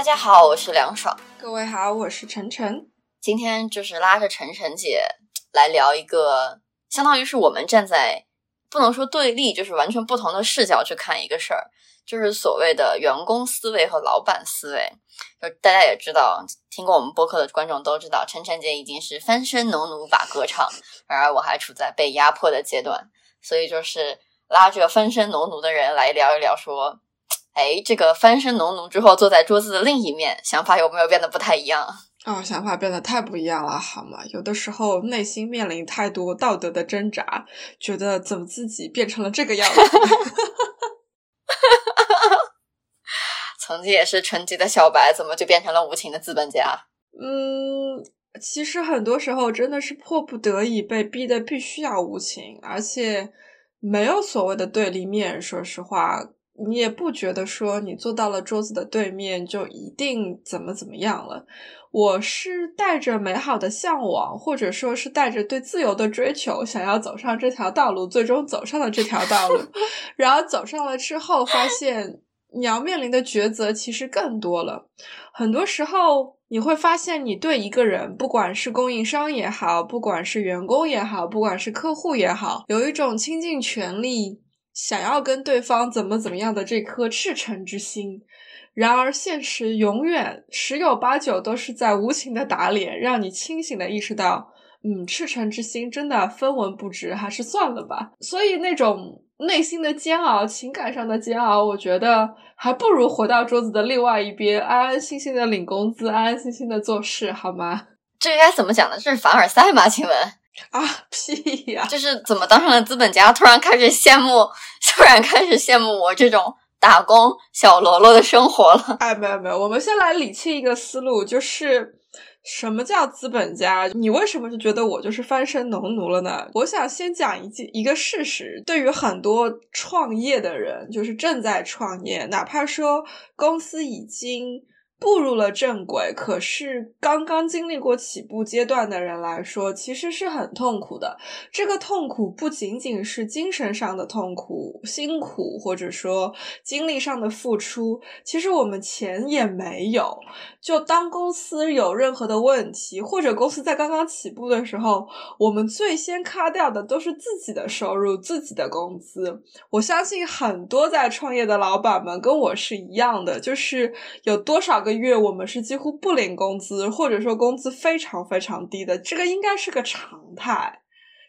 大家好，我是梁爽。各位好，我是晨晨。今天就是拉着晨晨姐来聊一个，相当于是我们站在不能说对立，就是完全不同的视角去看一个事儿，就是所谓的员工思维和老板思维。就大家也知道，听过我们播客的观众都知道，晨晨姐已经是翻身农奴把歌唱，而我还处在被压迫的阶段，所以就是拉着翻身农奴的人来聊一聊，说。哎，这个翻身农奴之后坐在桌子的另一面，想法有没有变得不太一样？哦，想法变得太不一样了，好吗？有的时候内心面临太多道德的挣扎，觉得怎么自己变成了这个样子？曾经也是纯洁的小白，怎么就变成了无情的资本家？嗯，其实很多时候真的是迫不得已被逼的，必须要无情，而且没有所谓的对立面。说实话。你也不觉得说你坐到了桌子的对面就一定怎么怎么样了？我是带着美好的向往，或者说是带着对自由的追求，想要走上这条道路，最终走上了这条道路。然后走上了之后，发现你要面临的抉择其实更多了。很多时候你会发现，你对一个人，不管是供应商也好，不管是员工也好，不管是客户也好，有一种倾尽全力。想要跟对方怎么怎么样的这颗赤诚之心，然而现实永远十有八九都是在无情的打脸，让你清醒的意识到，嗯，赤诚之心真的分文不值，还是算了吧。所以那种内心的煎熬、情感上的煎熬，我觉得还不如回到桌子的另外一边，安安心心的领工资，安安心心的做事，好吗？这该怎么讲呢？这是凡尔赛吗？请问？啊屁呀！就是怎么当上了资本家，突然开始羡慕，突然开始羡慕我这种打工小喽啰的生活了。哎，没有没有，我们先来理清一个思路，就是什么叫资本家？你为什么就觉得我就是翻身农奴了呢？我想先讲一件一个事实，对于很多创业的人，就是正在创业，哪怕说公司已经。步入了正轨，可是刚刚经历过起步阶段的人来说，其实是很痛苦的。这个痛苦不仅仅是精神上的痛苦、辛苦，或者说精力上的付出，其实我们钱也没有。就当公司有任何的问题，或者公司在刚刚起步的时候，我们最先卡掉的都是自己的收入、自己的工资。我相信很多在创业的老板们跟我是一样的，就是有多少个。月我们是几乎不领工资，或者说工资非常非常低的，这个应该是个常态，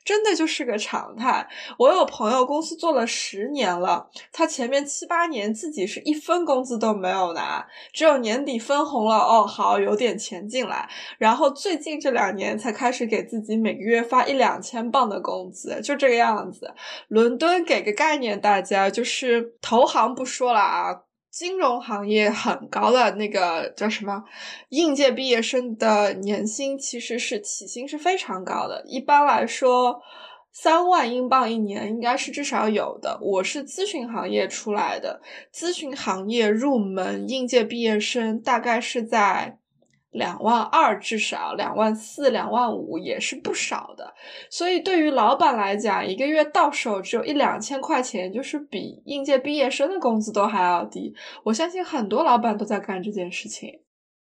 真的就是个常态。我有朋友公司做了十年了，他前面七八年自己是一分工资都没有拿，只有年底分红了，哦，好有点钱进来，然后最近这两年才开始给自己每个月发一两千镑的工资，就这个样子。伦敦给个概念，大家就是投行不说了啊。金融行业很高的那个叫什么？应届毕业生的年薪其实是起薪是非常高的，一般来说三万英镑一年应该是至少有的。我是咨询行业出来的，咨询行业入门应届毕业生大概是在。两万二至少两万四、两万五也是不少的，所以对于老板来讲，一个月到手只有一两千块钱，就是比应届毕业生的工资都还要低。我相信很多老板都在干这件事情。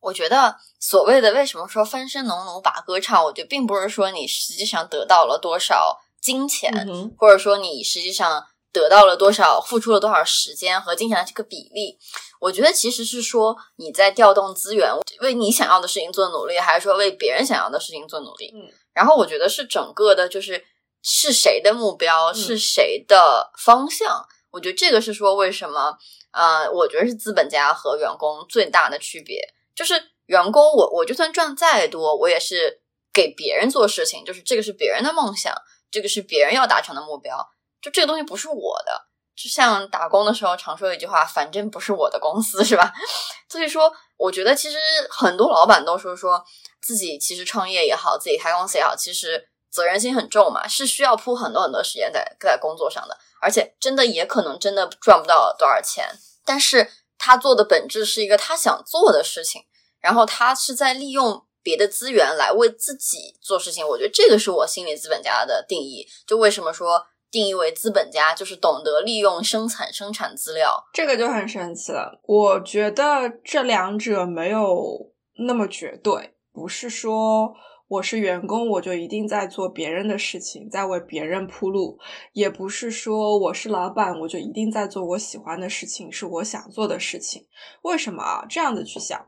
我觉得所谓的为什么说翻身农奴把歌唱，我觉得并不是说你实际上得到了多少金钱，或者说你实际上。得到了多少，付出了多少时间和金钱的这个比例，我觉得其实是说你在调动资源，为你想要的事情做努力，还是说为别人想要的事情做努力？嗯，然后我觉得是整个的，就是是谁的目标，是谁的方向？我觉得这个是说为什么？呃，我觉得是资本家和员工最大的区别，就是员工，我我就算赚再多，我也是给别人做事情，就是这个是别人的梦想，这个是别人要达成的目标。就这个东西不是我的，就像打工的时候常说的一句话，反正不是我的公司，是吧？所以说，我觉得其实很多老板都说说自己其实创业也好，自己开公司也好，其实责任心很重嘛，是需要铺很多很多时间在在工作上的，而且真的也可能真的赚不到多少钱，但是他做的本质是一个他想做的事情，然后他是在利用别的资源来为自己做事情，我觉得这个是我心理资本家的定义。就为什么说？定义为资本家就是懂得利用生产生产资料，这个就很神奇了。我觉得这两者没有那么绝对，不是说我是员工我就一定在做别人的事情，在为别人铺路；也不是说我是老板我就一定在做我喜欢的事情，是我想做的事情。为什么啊？这样子去想。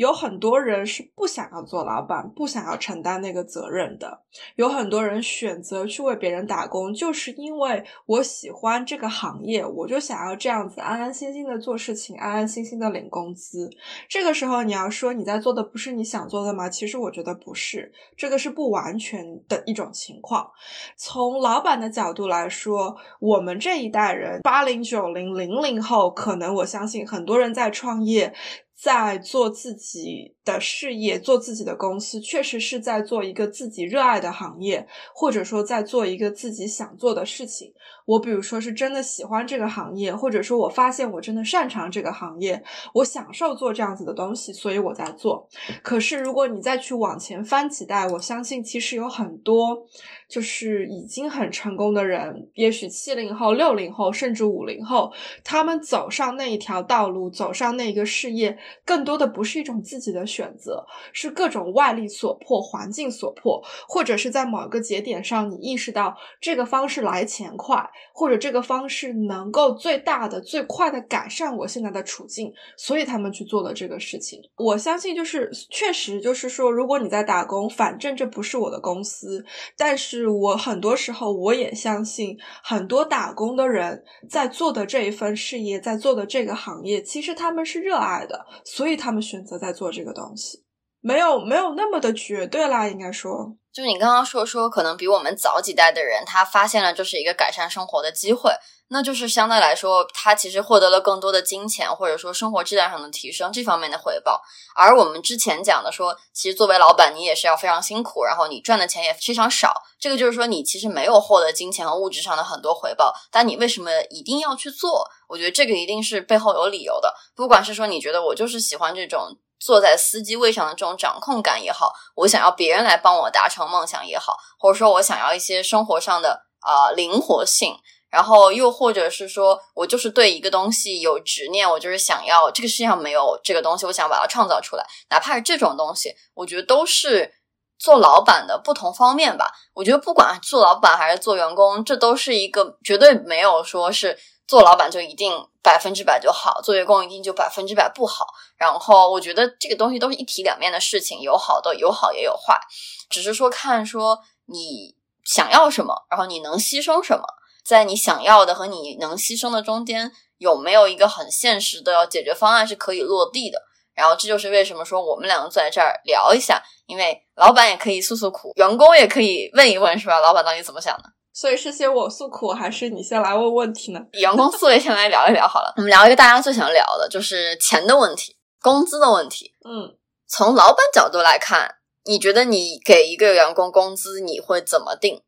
有很多人是不想要做老板，不想要承担那个责任的。有很多人选择去为别人打工，就是因为我喜欢这个行业，我就想要这样子安安心心的做事情，安安心心的领工资。这个时候你要说你在做的不是你想做的吗？其实我觉得不是，这个是不完全的一种情况。从老板的角度来说，我们这一代人，八零九零零零后，可能我相信很多人在创业。在做自己的事业，做自己的公司，确实是在做一个自己热爱的行业，或者说在做一个自己想做的事情。我比如说是真的喜欢这个行业，或者说我发现我真的擅长这个行业，我享受做这样子的东西，所以我在做。可是如果你再去往前翻几代，我相信其实有很多就是已经很成功的人，也许七零后、六零后，甚至五零后，他们走上那一条道路，走上那个事业。更多的不是一种自己的选择，是各种外力所迫、环境所迫，或者是在某个节点上，你意识到这个方式来钱快，或者这个方式能够最大的、最快的改善我现在的处境，所以他们去做了这个事情。我相信，就是确实，就是说，如果你在打工，反正这不是我的公司，但是我很多时候我也相信，很多打工的人在做的这一份事业，在做的这个行业，其实他们是热爱的。所以他们选择在做这个东西，东西没有没有那么的绝对啦。应该说，就你刚刚说说，可能比我们早几代的人，他发现了这是一个改善生活的机会，那就是相对来说，他其实获得了更多的金钱，或者说生活质量上的提升这方面的回报。而我们之前讲的说，其实作为老板，你也是要非常辛苦，然后你赚的钱也非常少。这个就是说，你其实没有获得金钱和物质上的很多回报，但你为什么一定要去做？我觉得这个一定是背后有理由的。不管是说你觉得我就是喜欢这种坐在司机位上的这种掌控感也好，我想要别人来帮我达成梦想也好，或者说我想要一些生活上的啊灵活性，然后又或者是说我就是对一个东西有执念，我就是想要这个世界上没有这个东西，我想把它创造出来，哪怕是这种东西，我觉得都是。做老板的不同方面吧，我觉得不管做老板还是做员工，这都是一个绝对没有说是做老板就一定百分之百就好，做员工一定就百分之百不好。然后我觉得这个东西都是一体两面的事情，有好的有好也有坏，只是说看说你想要什么，然后你能牺牲什么，在你想要的和你能牺牲的中间有没有一个很现实的解决方案是可以落地的。然后这就是为什么说我们两个坐在这儿聊一下，因为老板也可以诉诉苦，员工也可以问一问，是吧？老板到底怎么想的？所以是先我诉苦，还是你先来问问题呢？以 员工思维先来聊一聊好了。我们聊一个大家最想聊的，就是钱的问题，工资的问题。嗯，从老板角度来看，你觉得你给一个员工工资，你会怎么定？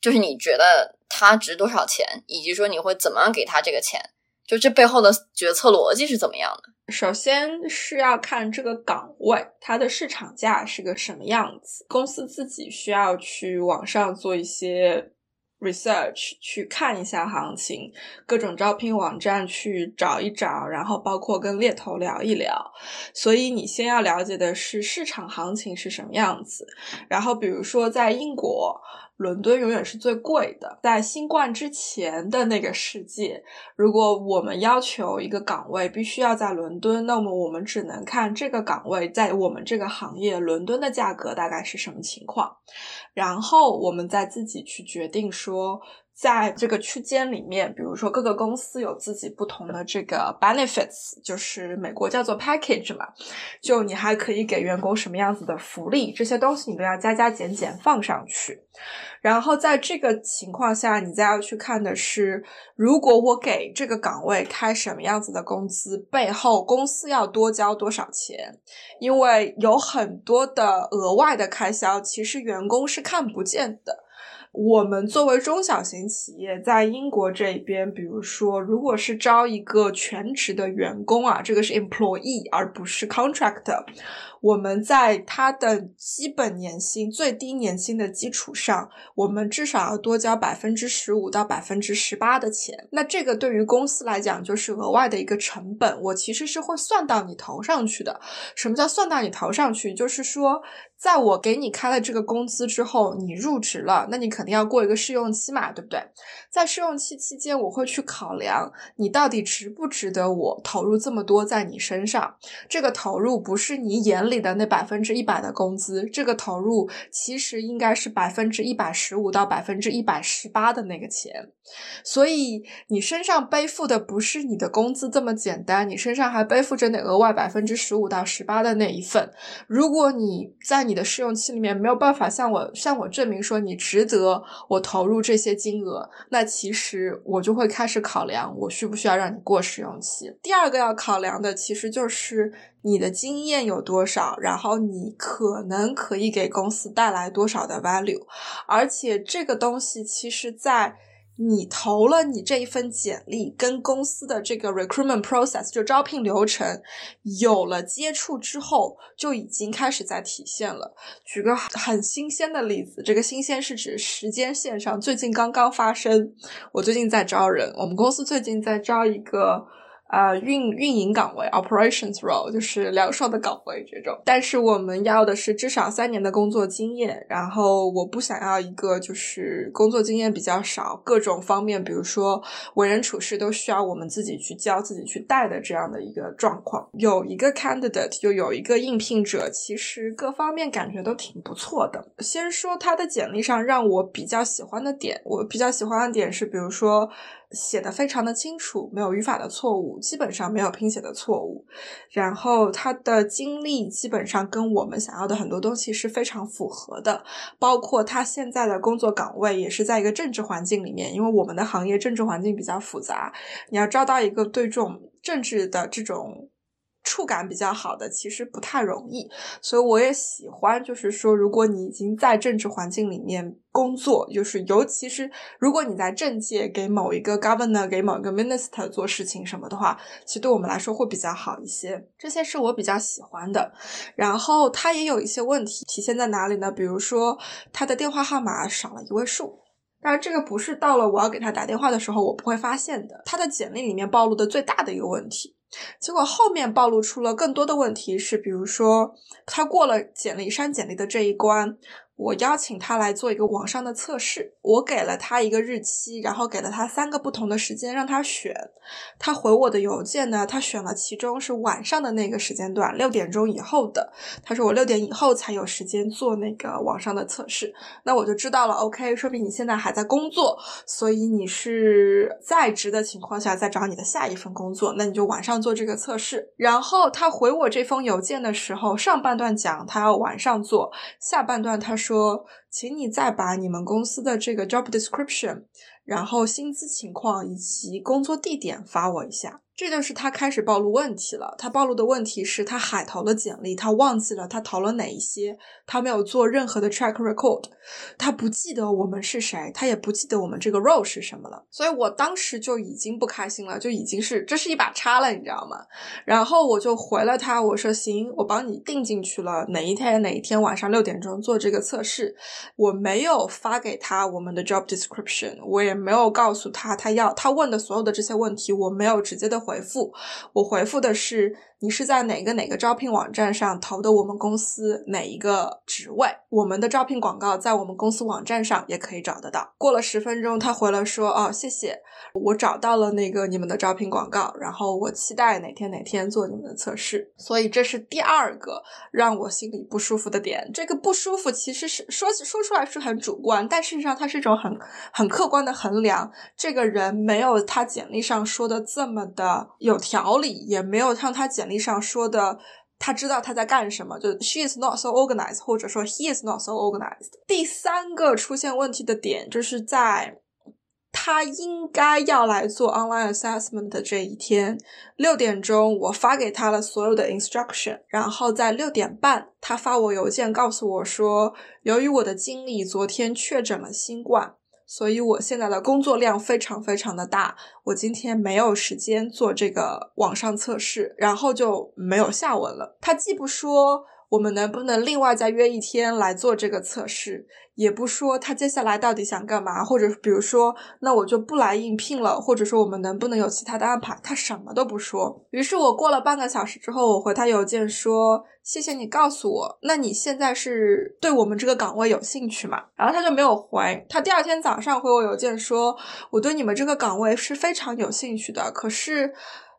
就是你觉得他值多少钱，以及说你会怎么样给他这个钱？就这背后的决策逻辑是怎么样的？首先是要看这个岗位它的市场价是个什么样子，公司自己需要去网上做一些 research，去看一下行情，各种招聘网站去找一找，然后包括跟猎头聊一聊。所以你先要了解的是市场行情是什么样子。然后比如说在英国。伦敦永远是最贵的。在新冠之前的那个世界，如果我们要求一个岗位必须要在伦敦，那么我们只能看这个岗位在我们这个行业伦敦的价格大概是什么情况，然后我们再自己去决定说在这个区间里面，比如说各个公司有自己不同的这个 benefits，就是美国叫做 package 嘛，就你还可以给员工什么样子的福利，这些东西你都要加加减减放上去。然后在这个情况下，你再要去看的是，如果我给这个岗位开什么样子的工资，背后公司要多交多少钱？因为有很多的额外的开销，其实员工是看不见的。我们作为中小型企业，在英国这边，比如说，如果是招一个全职的员工啊，这个是 employee 而不是 contractor。我们在他的基本年薪、最低年薪的基础上，我们至少要多交百分之十五到百分之十八的钱。那这个对于公司来讲就是额外的一个成本，我其实是会算到你头上去的。什么叫算到你头上去？就是说，在我给你开了这个工资之后，你入职了，那你肯定要过一个试用期嘛，对不对？在试用期期间，我会去考量你到底值不值得我投入这么多在你身上。这个投入不是你眼里。里的那百分之一百的工资，这个投入其实应该是百分之一百十五到百分之一百十八的那个钱，所以你身上背负的不是你的工资这么简单，你身上还背负着那额外百分之十五到十八的那一份。如果你在你的试用期里面没有办法向我向我证明说你值得我投入这些金额，那其实我就会开始考量我需不需要让你过试用期。第二个要考量的其实就是。你的经验有多少？然后你可能可以给公司带来多少的 value？而且这个东西其实，在你投了你这一份简历，跟公司的这个 recruitment process 就招聘流程有了接触之后，就已经开始在体现了。举个很新鲜的例子，这个新鲜是指时间线上最近刚刚发生。我最近在招人，我们公司最近在招一个。啊，运运营岗位 （operations role） 就是销售的岗位这种，但是我们要的是至少三年的工作经验。然后我不想要一个就是工作经验比较少，各种方面，比如说为人处事都需要我们自己去教、自己去带的这样的一个状况。有一个 candidate，就有一个应聘者，其实各方面感觉都挺不错的。先说他的简历上让我比较喜欢的点，我比较喜欢的点是，比如说。写的非常的清楚，没有语法的错误，基本上没有拼写的错误。然后他的经历基本上跟我们想要的很多东西是非常符合的，包括他现在的工作岗位也是在一个政治环境里面，因为我们的行业政治环境比较复杂，你要招到一个对这种政治的这种。触感比较好的其实不太容易，所以我也喜欢。就是说，如果你已经在政治环境里面工作，就是尤其是如果你在政界给某一个 governor、给某一个 minister 做事情什么的话，其实对我们来说会比较好一些。这些是我比较喜欢的。然后他也有一些问题体现在哪里呢？比如说他的电话号码少了一位数，但是这个不是到了我要给他打电话的时候我不会发现的。他的简历里面暴露的最大的一个问题。结果后面暴露出了更多的问题，是比如说他过了简历删简历的这一关。我邀请他来做一个网上的测试，我给了他一个日期，然后给了他三个不同的时间让他选。他回我的邮件呢，他选了其中是晚上的那个时间段，六点钟以后的。他说我六点以后才有时间做那个网上的测试，那我就知道了。OK，说明你现在还在工作，所以你是在职的情况下在找你的下一份工作，那你就晚上做这个测试。然后他回我这封邮件的时候，上半段讲他要晚上做，下半段他说。请你再把你们公司的这个 job description，然后薪资情况以及工作地点发我一下。这就是他开始暴露问题了。他暴露的问题是他海投的简历，他忘记了他投了哪一些，他没有做任何的 track record，他不记得我们是谁，他也不记得我们这个 role 是什么了。所以我当时就已经不开心了，就已经是这是一把叉了，你知道吗？然后我就回了他，我说行，我帮你定进去了，哪一天哪一天晚上六点钟做这个测试。我没有发给他我们的 job description，我也没有告诉他他要他问的所有的这些问题，我没有直接的。回复，我回复的是你是在哪个哪个招聘网站上投的我们公司哪一个职位，我们的招聘广告在我们公司网站上也可以找得到。过了十分钟，他回了说哦，谢谢，我找到了那个你们的招聘广告，然后我期待哪天哪天做你们的测试。所以这是第二个让我心里不舒服的点。这个不舒服其实是说说出来是很主观，但事实上它是一种很很客观的衡量。这个人没有他简历上说的这么的有条理，也没有像他简历上说的，他知道他在干什么。就 she is not so organized，或者说 he is not so organized。第三个出现问题的点就是在。他应该要来做 online assessment 的这一天，六点钟我发给他了所有的 instruction，然后在六点半他发我邮件告诉我说，由于我的经理昨天确诊了新冠，所以我现在的工作量非常非常的大，我今天没有时间做这个网上测试，然后就没有下文了。他既不说。我们能不能另外再约一天来做这个测试？也不说他接下来到底想干嘛，或者比如说，那我就不来应聘了，或者说我们能不能有其他的安排？他什么都不说。于是我过了半个小时之后，我回他邮件说：“谢谢你告诉我，那你现在是对我们这个岗位有兴趣吗？”然后他就没有回。他第二天早上回我邮件说：“我对你们这个岗位是非常有兴趣的，可是。”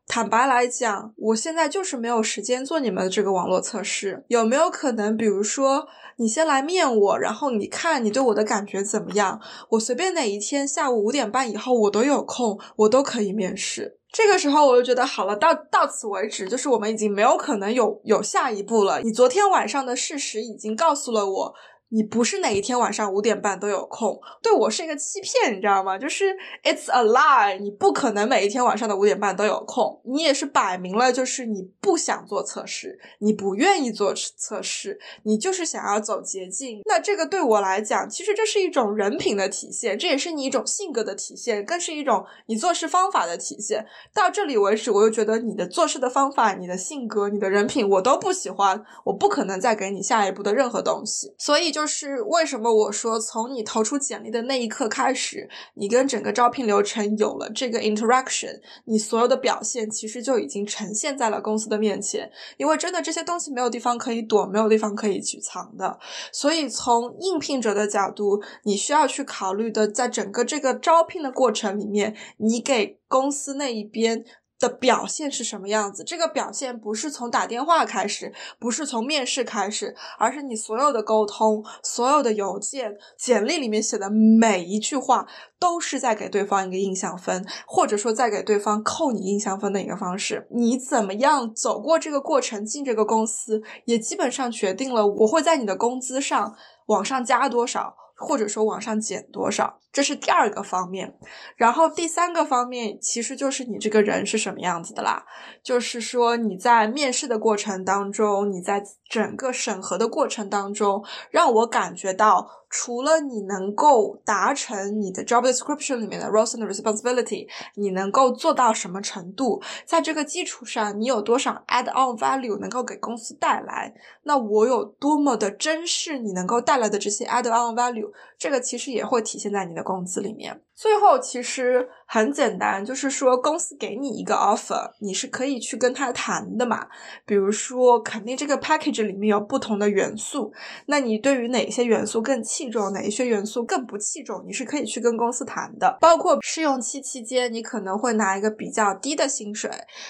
坦白来讲，我现在就是没有时间做你们的这个网络测试。有没有可能，比如说你先来面我，然后你看你对我的感觉怎么样？我随便哪一天下午五点半以后我都有空，我都可以面试。这个时候我就觉得好了，到到此为止，就是我们已经没有可能有有下一步了。你昨天晚上的事实已经告诉了我。你不是哪一天晚上五点半都有空，对我是一个欺骗，你知道吗？就是 it's a lie，你不可能每一天晚上的五点半都有空。你也是摆明了，就是你不想做测试，你不愿意做测试，你就是想要走捷径。那这个对我来讲，其实这是一种人品的体现，这也是你一种性格的体现，更是一种你做事方法的体现。到这里为止，我又觉得你的做事的方法、你的性格、你的人品，我都不喜欢，我不可能再给你下一步的任何东西。所以就。就是为什么我说从你投出简历的那一刻开始，你跟整个招聘流程有了这个 interaction，你所有的表现其实就已经呈现在了公司的面前。因为真的这些东西没有地方可以躲，没有地方可以去藏的。所以从应聘者的角度，你需要去考虑的，在整个这个招聘的过程里面，你给公司那一边。的表现是什么样子？这个表现不是从打电话开始，不是从面试开始，而是你所有的沟通、所有的邮件、简历里面写的每一句话，都是在给对方一个印象分，或者说在给对方扣你印象分的一个方式。你怎么样走过这个过程进这个公司，也基本上决定了我会在你的工资上往上加多少，或者说往上减多少。这是第二个方面，然后第三个方面其实就是你这个人是什么样子的啦。就是说你在面试的过程当中，你在整个审核的过程当中，让我感觉到，除了你能够达成你的 job description 里面的 roles and responsibility，你能够做到什么程度，在这个基础上，你有多少 add on value 能够给公司带来，那我有多么的珍视你能够带来的这些 add on value，这个其实也会体现在你的。工资里面，最后其实很简单，就是说公司给你一个 offer，你是可以去跟他谈的嘛。比如说，肯定这个 package 里面有不同的元素，那你对于哪些元素更器重，哪一些元素更不器重，你是可以去跟公司谈的。包括试用期期间，你可能会拿一个比较低的薪水，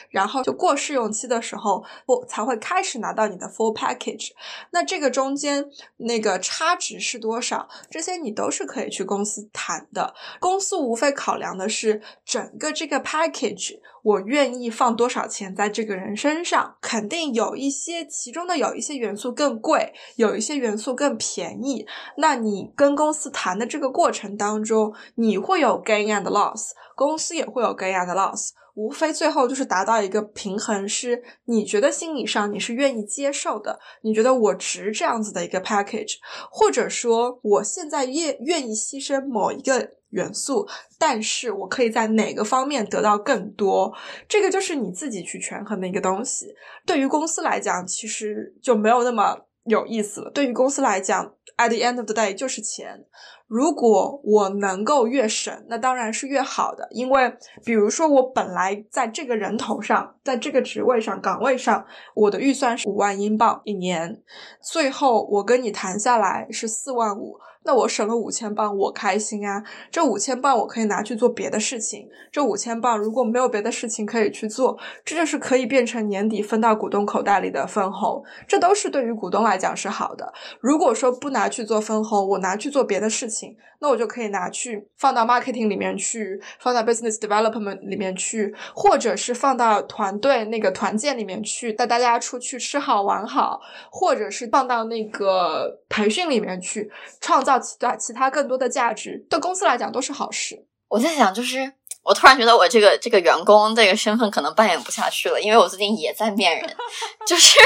然后就过试用期的时候，不才会开始拿到你的 full package。那这个中间那个差值是多少？这些你都是可以去公司谈。谈的公公司无非考量的是整个这个 package，我愿意放多少钱在这个人身上，肯定有一些其中的有一些元素更贵，有一些元素更便宜。那你跟公司谈的这个过程当中，你会有 gain and loss，公司也会有 gain and loss。无非最后就是达到一个平衡，是你觉得心理上你是愿意接受的，你觉得我值这样子的一个 package，或者说我现在愿愿意牺牲某一个元素，但是我可以在哪个方面得到更多，这个就是你自己去权衡的一个东西。对于公司来讲，其实就没有那么有意思了。对于公司来讲，at the end of the day 就是钱。如果我能够越省，那当然是越好的。因为比如说，我本来在这个人头上，在这个职位上、岗位上，我的预算是五万英镑一年，最后我跟你谈下来是四万五。那我省了五千镑，我开心啊！这五千镑我可以拿去做别的事情。这五千镑如果没有别的事情可以去做，这就是可以变成年底分到股东口袋里的分红。这都是对于股东来讲是好的。如果说不拿去做分红，我拿去做别的事情，那我就可以拿去放到 marketing 里面去，放到 business development 里面去，或者是放到团队那个团建里面去，带大家出去吃好玩好，或者是放到那个培训里面去，创造。其他其他更多的价值，对公司来讲都是好事。我在想，就是我突然觉得我这个这个员工这个身份可能扮演不下去了，因为我最近也在面人，就是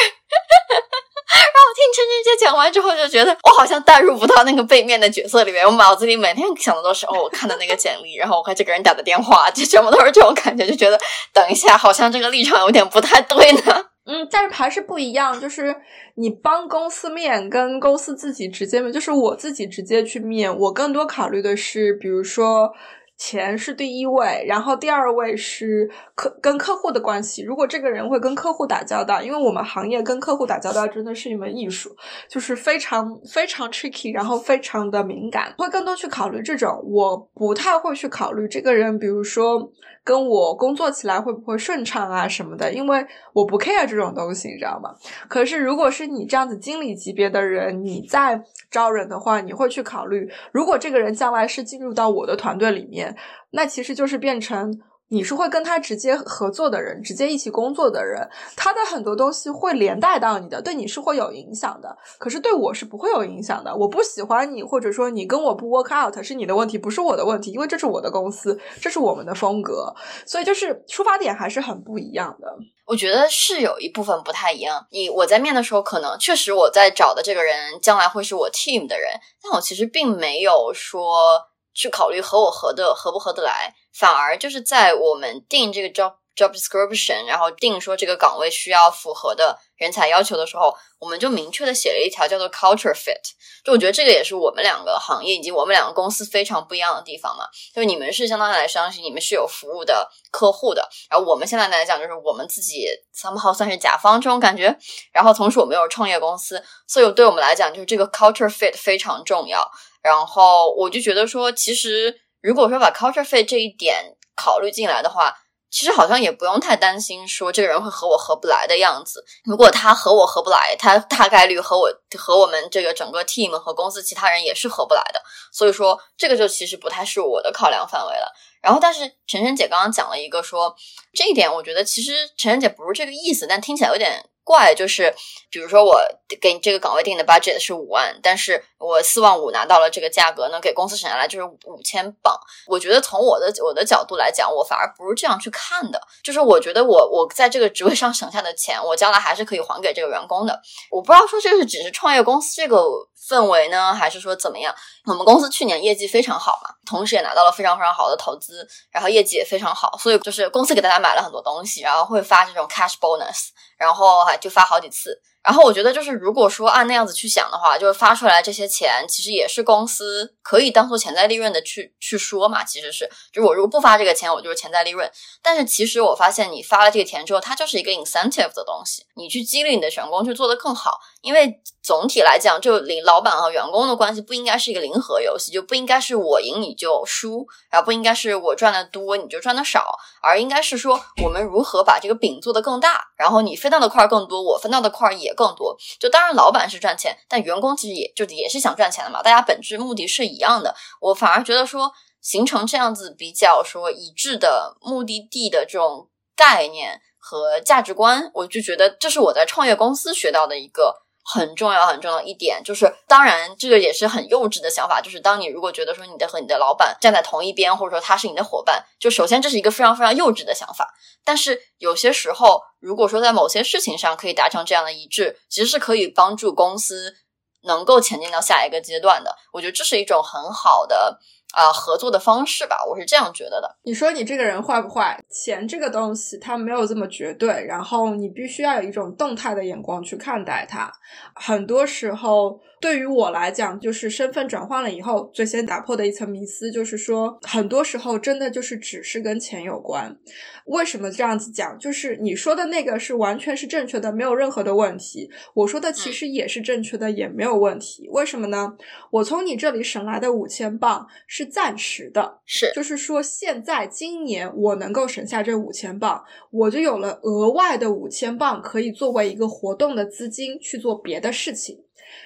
然后听陈晨姐讲完之后，就觉得我好像代入不到那个背面的角色里面，我脑子里每天想的都是哦，我看的那个简历，然后我和这个人打的电话，就全部都是这种感觉，就觉得等一下，好像这个立场有点不太对呢。嗯，但是还是不一样，就是你帮公司面跟公司自己直接面，就是我自己直接去面，我更多考虑的是，比如说。钱是第一位，然后第二位是客跟客户的关系。如果这个人会跟客户打交道，因为我们行业跟客户打交道真的是一门艺术，就是非常非常 tricky，然后非常的敏感，会更多去考虑这种。我不太会去考虑这个人，比如说跟我工作起来会不会顺畅啊什么的，因为我不 care 这种东西，你知道吗？可是如果是你这样子经理级别的人，你在招人的话，你会去考虑，如果这个人将来是进入到我的团队里面，那其实就是变成你是会跟他直接合作的人，直接一起工作的人，他的很多东西会连带到你的，对你是会有影响的。可是对我是不会有影响的。我不喜欢你，或者说你跟我不 work out 是你的问题，不是我的问题，因为这是我的公司，这是我们的风格，所以就是出发点还是很不一样的。我觉得是有一部分不太一样。你我在面的时候，可能确实我在找的这个人将来会是我 team 的人，但我其实并没有说去考虑和我合的合不合得来，反而就是在我们定这个 job job description，然后定说这个岗位需要符合的人才要求的时候，我们就明确的写了一条叫做 culture fit。就我觉得这个也是我们两个行业以及我们两个公司非常不一样的地方嘛。就你们是相当于来相信你们是有服务的客户的，然后我们现在来讲就是我们自己 somehow 算是甲方这种感觉。然后同时我们又是创业公司，所以对我们来讲就是这个 culture fit 非常重要。然后我就觉得说，其实如果说把 culture fit 这一点考虑进来的话。其实好像也不用太担心，说这个人会和我合不来的样子。如果他和我合不来，他大概率和我和我们这个整个 team 和公司其他人也是合不来的。所以说，这个就其实不太是我的考量范围了。然后，但是晨晨姐刚刚讲了一个说这一点，我觉得其实晨晨姐不是这个意思，但听起来有点。怪就是，比如说我给你这个岗位定的 budget 是五万，但是我四万五拿到了这个价格，呢，给公司省下来就是五千磅。我觉得从我的我的角度来讲，我反而不是这样去看的。就是我觉得我我在这个职位上省下的钱，我将来还是可以还给这个员工的。我不知道说这是只是创业公司这个氛围呢，还是说怎么样？我们公司去年业绩非常好嘛，同时也拿到了非常非常好的投资，然后业绩也非常好，所以就是公司给大家买了很多东西，然后会发这种 cash bonus。然后还就发好几次，然后我觉得就是如果说按那样子去想的话，就是发出来这些钱其实也是公司可以当做潜在利润的去去说嘛，其实是，就是我如果不发这个钱，我就是潜在利润。但是其实我发现你发了这个钱之后，它就是一个 incentive 的东西，你去激励你的员工去做得更好，因为总体来讲，就领老板和员工的关系不应该是一个零和游戏，就不应该是我赢你就输，然后不应该是我赚的多你就赚的少，而应该是说我们如何把这个饼做得更大，然后你分到的块更多，我分到的块也更多。就当然老板是赚钱，但员工其实也就也是想赚钱的嘛，大家本质目的是一一样的。我反而觉得说形成这样子比较说一致的目的地的这种概念和价值观，我就觉得这是我在创业公司学到的一个。很重要很重要一点就是，当然这个也是很幼稚的想法。就是当你如果觉得说你的和你的老板站在同一边，或者说他是你的伙伴，就首先这是一个非常非常幼稚的想法。但是有些时候，如果说在某些事情上可以达成这样的一致，其实是可以帮助公司能够前进到下一个阶段的。我觉得这是一种很好的。啊，合作的方式吧，我是这样觉得的。你说你这个人坏不坏？钱这个东西它没有这么绝对，然后你必须要有一种动态的眼光去看待它。很多时候，对于我来讲，就是身份转换了以后，最先打破的一层迷思，就是说，很多时候真的就是只是跟钱有关。为什么这样子讲？就是你说的那个是完全是正确的，没有任何的问题。我说的其实也是正确的，也没有问题。为什么呢？我从你这里省来的五千镑是暂时的，是，就是说现在今年我能够省下这五千镑，我就有了额外的五千镑，可以作为一个活动的资金去做别的事情。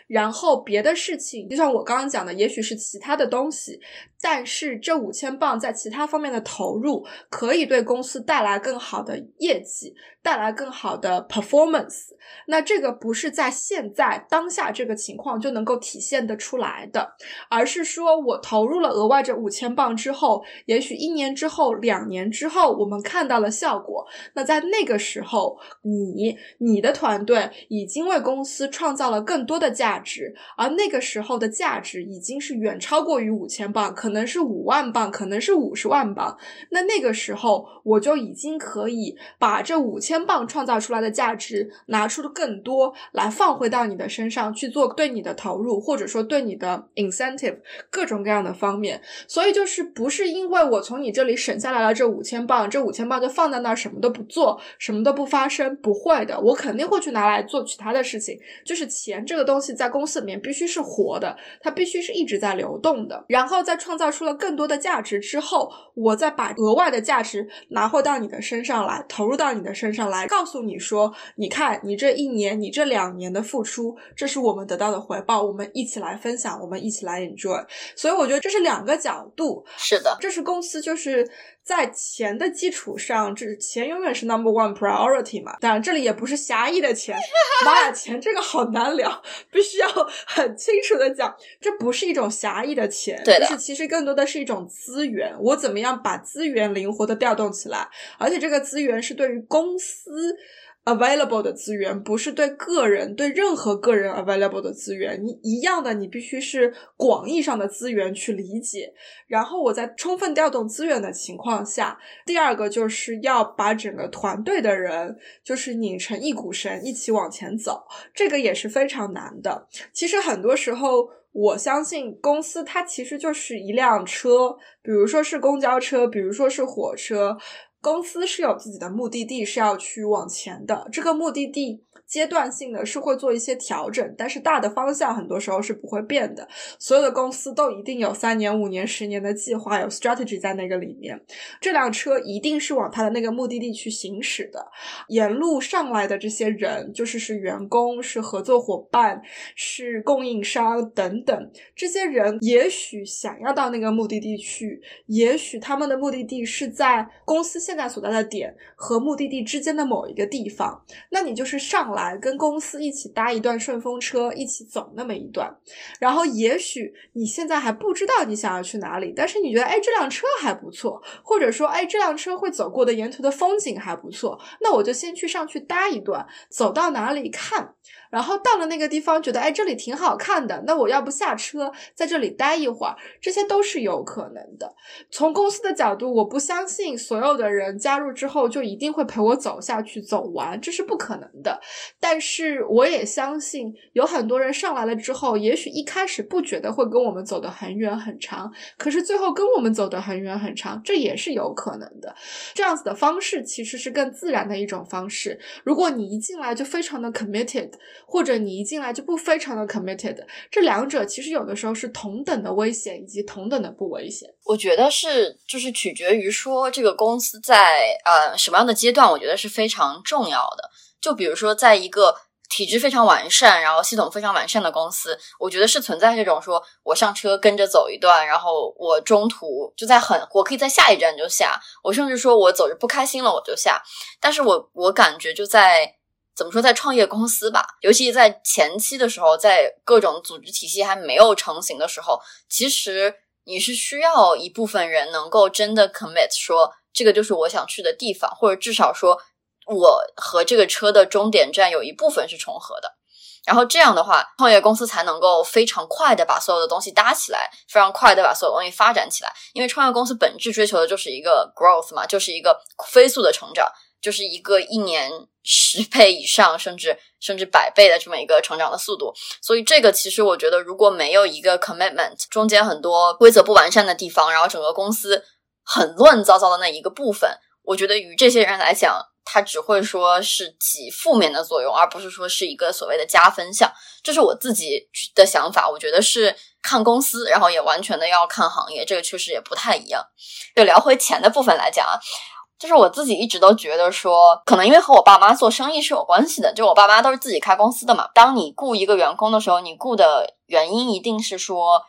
然后别的事情，就像我刚刚讲的，也许是其他的东西，但是这五千镑在其他方面的投入，可以对公司带来更好的业绩，带来更好的 performance。那这个不是在现在当下这个情况就能够体现得出来的，而是说我投入了额外这五千镑之后，也许一年之后、两年之后，我们看到了效果。那在那个时候，你、你的团队已经为公司创造了更多的价值，而那个时候的价值已经是远超过于五千镑，可能是五万镑，可能是五十万镑。那那个时候，我就已经可以把这五千镑创造出来的价值拿出的。更多来放回到你的身上去做对你的投入，或者说对你的 incentive 各种各样的方面。所以就是不是因为我从你这里省下来了这五千镑，这五千镑就放在那儿什么都不做，什么都不发生，不会的，我肯定会去拿来做其他的事情。就是钱这个东西在公司里面必须是活的，它必须是一直在流动的。然后在创造出了更多的价值之后，我再把额外的价值拿回到你的身上来，投入到你的身上来，告诉你说，你看你这。一年，你这两年的付出，这是我们得到的回报，我们一起来分享，我们一起来 enjoy。所以我觉得这是两个角度。是的，这是公司就是在钱的基础上，这钱永远是 number one priority 嘛。当然，这里也不是狭义的钱，妈呀，钱这个好难聊，必须要很清楚的讲，这不是一种狭义的钱，对就，是其实更多的是一种资源。我怎么样把资源灵活的调动起来，而且这个资源是对于公司。Available 的资源不是对个人对任何个人 available 的资源，你一样的，你必须是广义上的资源去理解。然后我在充分调动资源的情况下，第二个就是要把整个团队的人就是拧成一股绳，一起往前走，这个也是非常难的。其实很多时候，我相信公司它其实就是一辆车，比如说是公交车，比如说是火车。公司是有自己的目的地，是要去往前的。这个目的地。阶段性的是会做一些调整，但是大的方向很多时候是不会变的。所有的公司都一定有三年、五年、十年的计划，有 strategy 在那个里面。这辆车一定是往它的那个目的地去行驶的。沿路上来的这些人，就是是员工、是合作伙伴、是供应商等等，这些人也许想要到那个目的地去，也许他们的目的地是在公司现在所在的点和目的地之间的某一个地方。那你就是上来。跟公司一起搭一段顺风车，一起走那么一段，然后也许你现在还不知道你想要去哪里，但是你觉得哎这辆车还不错，或者说哎这辆车会走过的沿途的风景还不错，那我就先去上去搭一段，走到哪里看。然后到了那个地方，觉得哎这里挺好看的，那我要不下车在这里待一会儿，这些都是有可能的。从公司的角度，我不相信所有的人加入之后就一定会陪我走下去走完，这是不可能的。但是我也相信有很多人上来了之后，也许一开始不觉得会跟我们走得很远很长，可是最后跟我们走得很远很长，这也是有可能的。这样子的方式其实是更自然的一种方式。如果你一进来就非常的 committed。或者你一进来就不非常的 committed，这两者其实有的时候是同等的危险以及同等的不危险。我觉得是，就是取决于说这个公司在呃什么样的阶段，我觉得是非常重要的。就比如说，在一个体制非常完善，然后系统非常完善的公司，我觉得是存在这种说我上车跟着走一段，然后我中途就在很我可以在下一站就下，我甚至说我走着不开心了我就下。但是我我感觉就在。怎么说，在创业公司吧，尤其在前期的时候，在各种组织体系还没有成型的时候，其实你是需要一部分人能够真的 commit，说这个就是我想去的地方，或者至少说我和这个车的终点站有一部分是重合的。然后这样的话，创业公司才能够非常快的把所有的东西搭起来，非常快的把所有东西发展起来。因为创业公司本质追求的就是一个 growth 嘛，就是一个飞速的成长。就是一个一年十 倍以上，甚至甚至百倍的这么一个成长的速度。所以这个其实我觉得，如果没有一个 commitment，中间很多规则不完善的地方，然后整个公司很乱糟糟的那一个部分，我觉得于这些人来讲。它只会说是起负面的作用，而不是说是一个所谓的加分项。这是我自己的想法，我觉得是看公司，然后也完全的要看行业，这个确实也不太一样。就聊回钱的部分来讲啊，就是我自己一直都觉得说，可能因为和我爸妈做生意是有关系的，就我爸妈都是自己开公司的嘛。当你雇一个员工的时候，你雇的原因一定是说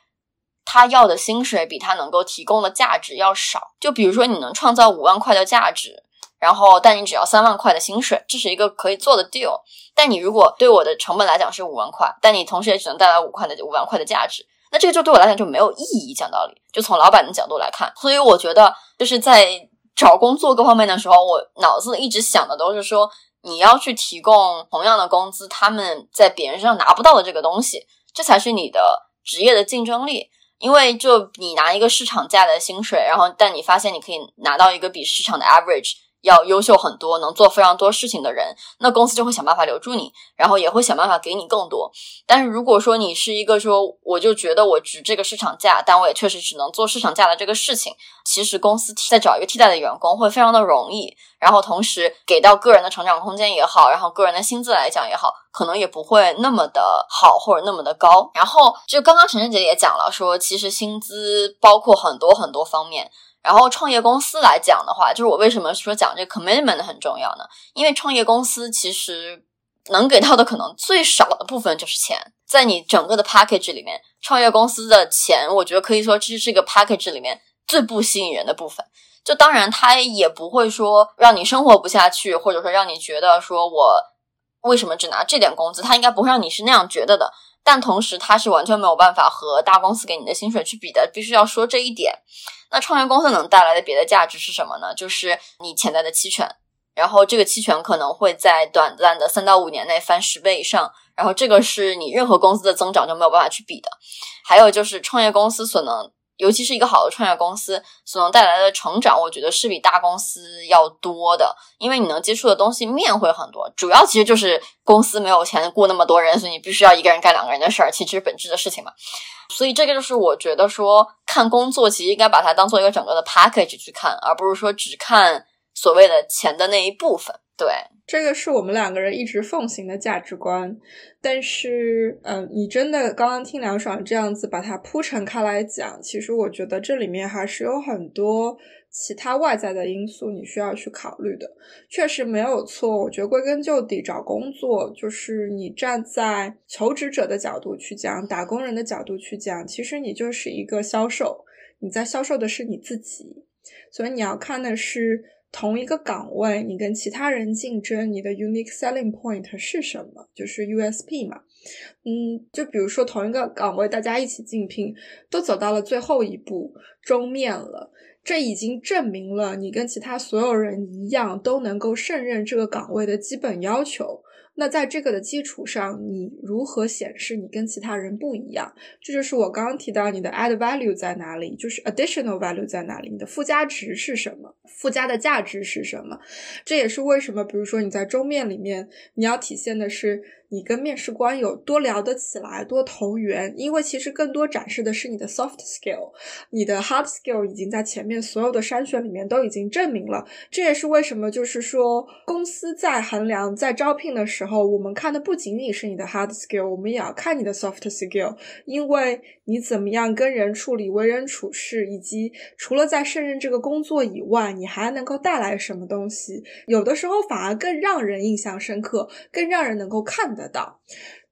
他要的薪水比他能够提供的价值要少。就比如说，你能创造五万块的价值。然后，但你只要三万块的薪水，这是一个可以做的 deal。但你如果对我的成本来讲是五万块，但你同时也只能带来五块的五万块的价值，那这个就对我来讲就没有意义。讲道理，就从老板的角度来看，所以我觉得就是在找工作各方面的时候，我脑子里一直想的都是说，你要去提供同样的工资，他们在别人身上拿不到的这个东西，这才是你的职业的竞争力。因为就你拿一个市场价的薪水，然后但你发现你可以拿到一个比市场的 average。要优秀很多，能做非常多事情的人，那公司就会想办法留住你，然后也会想办法给你更多。但是如果说你是一个说，我就觉得我值这个市场价，但我也确实只能做市场价的这个事情，其实公司再找一个替代的员工会非常的容易，然后同时给到个人的成长空间也好，然后个人的薪资来讲也好，可能也不会那么的好或者那么的高。然后就刚刚陈晨姐也讲了，说其实薪资包括很多很多方面。然后创业公司来讲的话，就是我为什么说讲这个 commitment 很重要呢？因为创业公司其实能给到的可能最少的部分就是钱，在你整个的 package 里面，创业公司的钱，我觉得可以说这是这个 package 里面最不吸引人的部分。就当然，它也不会说让你生活不下去，或者说让你觉得说我为什么只拿这点工资，它应该不会让你是那样觉得的。但同时，它是完全没有办法和大公司给你的薪水去比的，必须要说这一点。那创业公司能带来的别的价值是什么呢？就是你潜在的期权，然后这个期权可能会在短暂的三到五年内翻十倍以上，然后这个是你任何公司的增长就没有办法去比的。还有就是创业公司所能。尤其是一个好的创业公司所能带来的成长，我觉得是比大公司要多的，因为你能接触的东西面会很多。主要其实就是公司没有钱雇那么多人，所以你必须要一个人干两个人的事儿，其实本质的事情嘛。所以这个就是我觉得说看工作，其实应该把它当做一个整个的 package 去看，而不是说只看所谓的钱的那一部分。对。这个是我们两个人一直奉行的价值观，但是，嗯，你真的刚刚听梁爽这样子把它铺陈开来讲，其实我觉得这里面还是有很多其他外在的因素你需要去考虑的。确实没有错，我觉得归根究底找工作，就是你站在求职者的角度去讲，打工人的角度去讲，其实你就是一个销售，你在销售的是你自己，所以你要看的是。同一个岗位，你跟其他人竞争，你的 unique selling point 是什么？就是 USP 嘛。嗯，就比如说同一个岗位，大家一起竞聘，都走到了最后一步，终面了，这已经证明了你跟其他所有人一样，都能够胜任这个岗位的基本要求。那在这个的基础上，你如何显示你跟其他人不一样？这就是我刚刚提到你的 add value 在哪里，就是 additional value 在哪里，你的附加值是什么？附加的价值是什么？这也是为什么，比如说你在桌面里面，你要体现的是。你跟面试官有多聊得起来，多投缘，因为其实更多展示的是你的 soft skill，你的 hard skill 已经在前面所有的筛选里面都已经证明了。这也是为什么，就是说公司在衡量在招聘的时候，我们看的不仅仅是你的 hard skill，我们也要看你的 soft skill，因为你怎么样跟人处理、为人处事，以及除了在胜任这个工作以外，你还能够带来什么东西，有的时候反而更让人印象深刻，更让人能够看得到，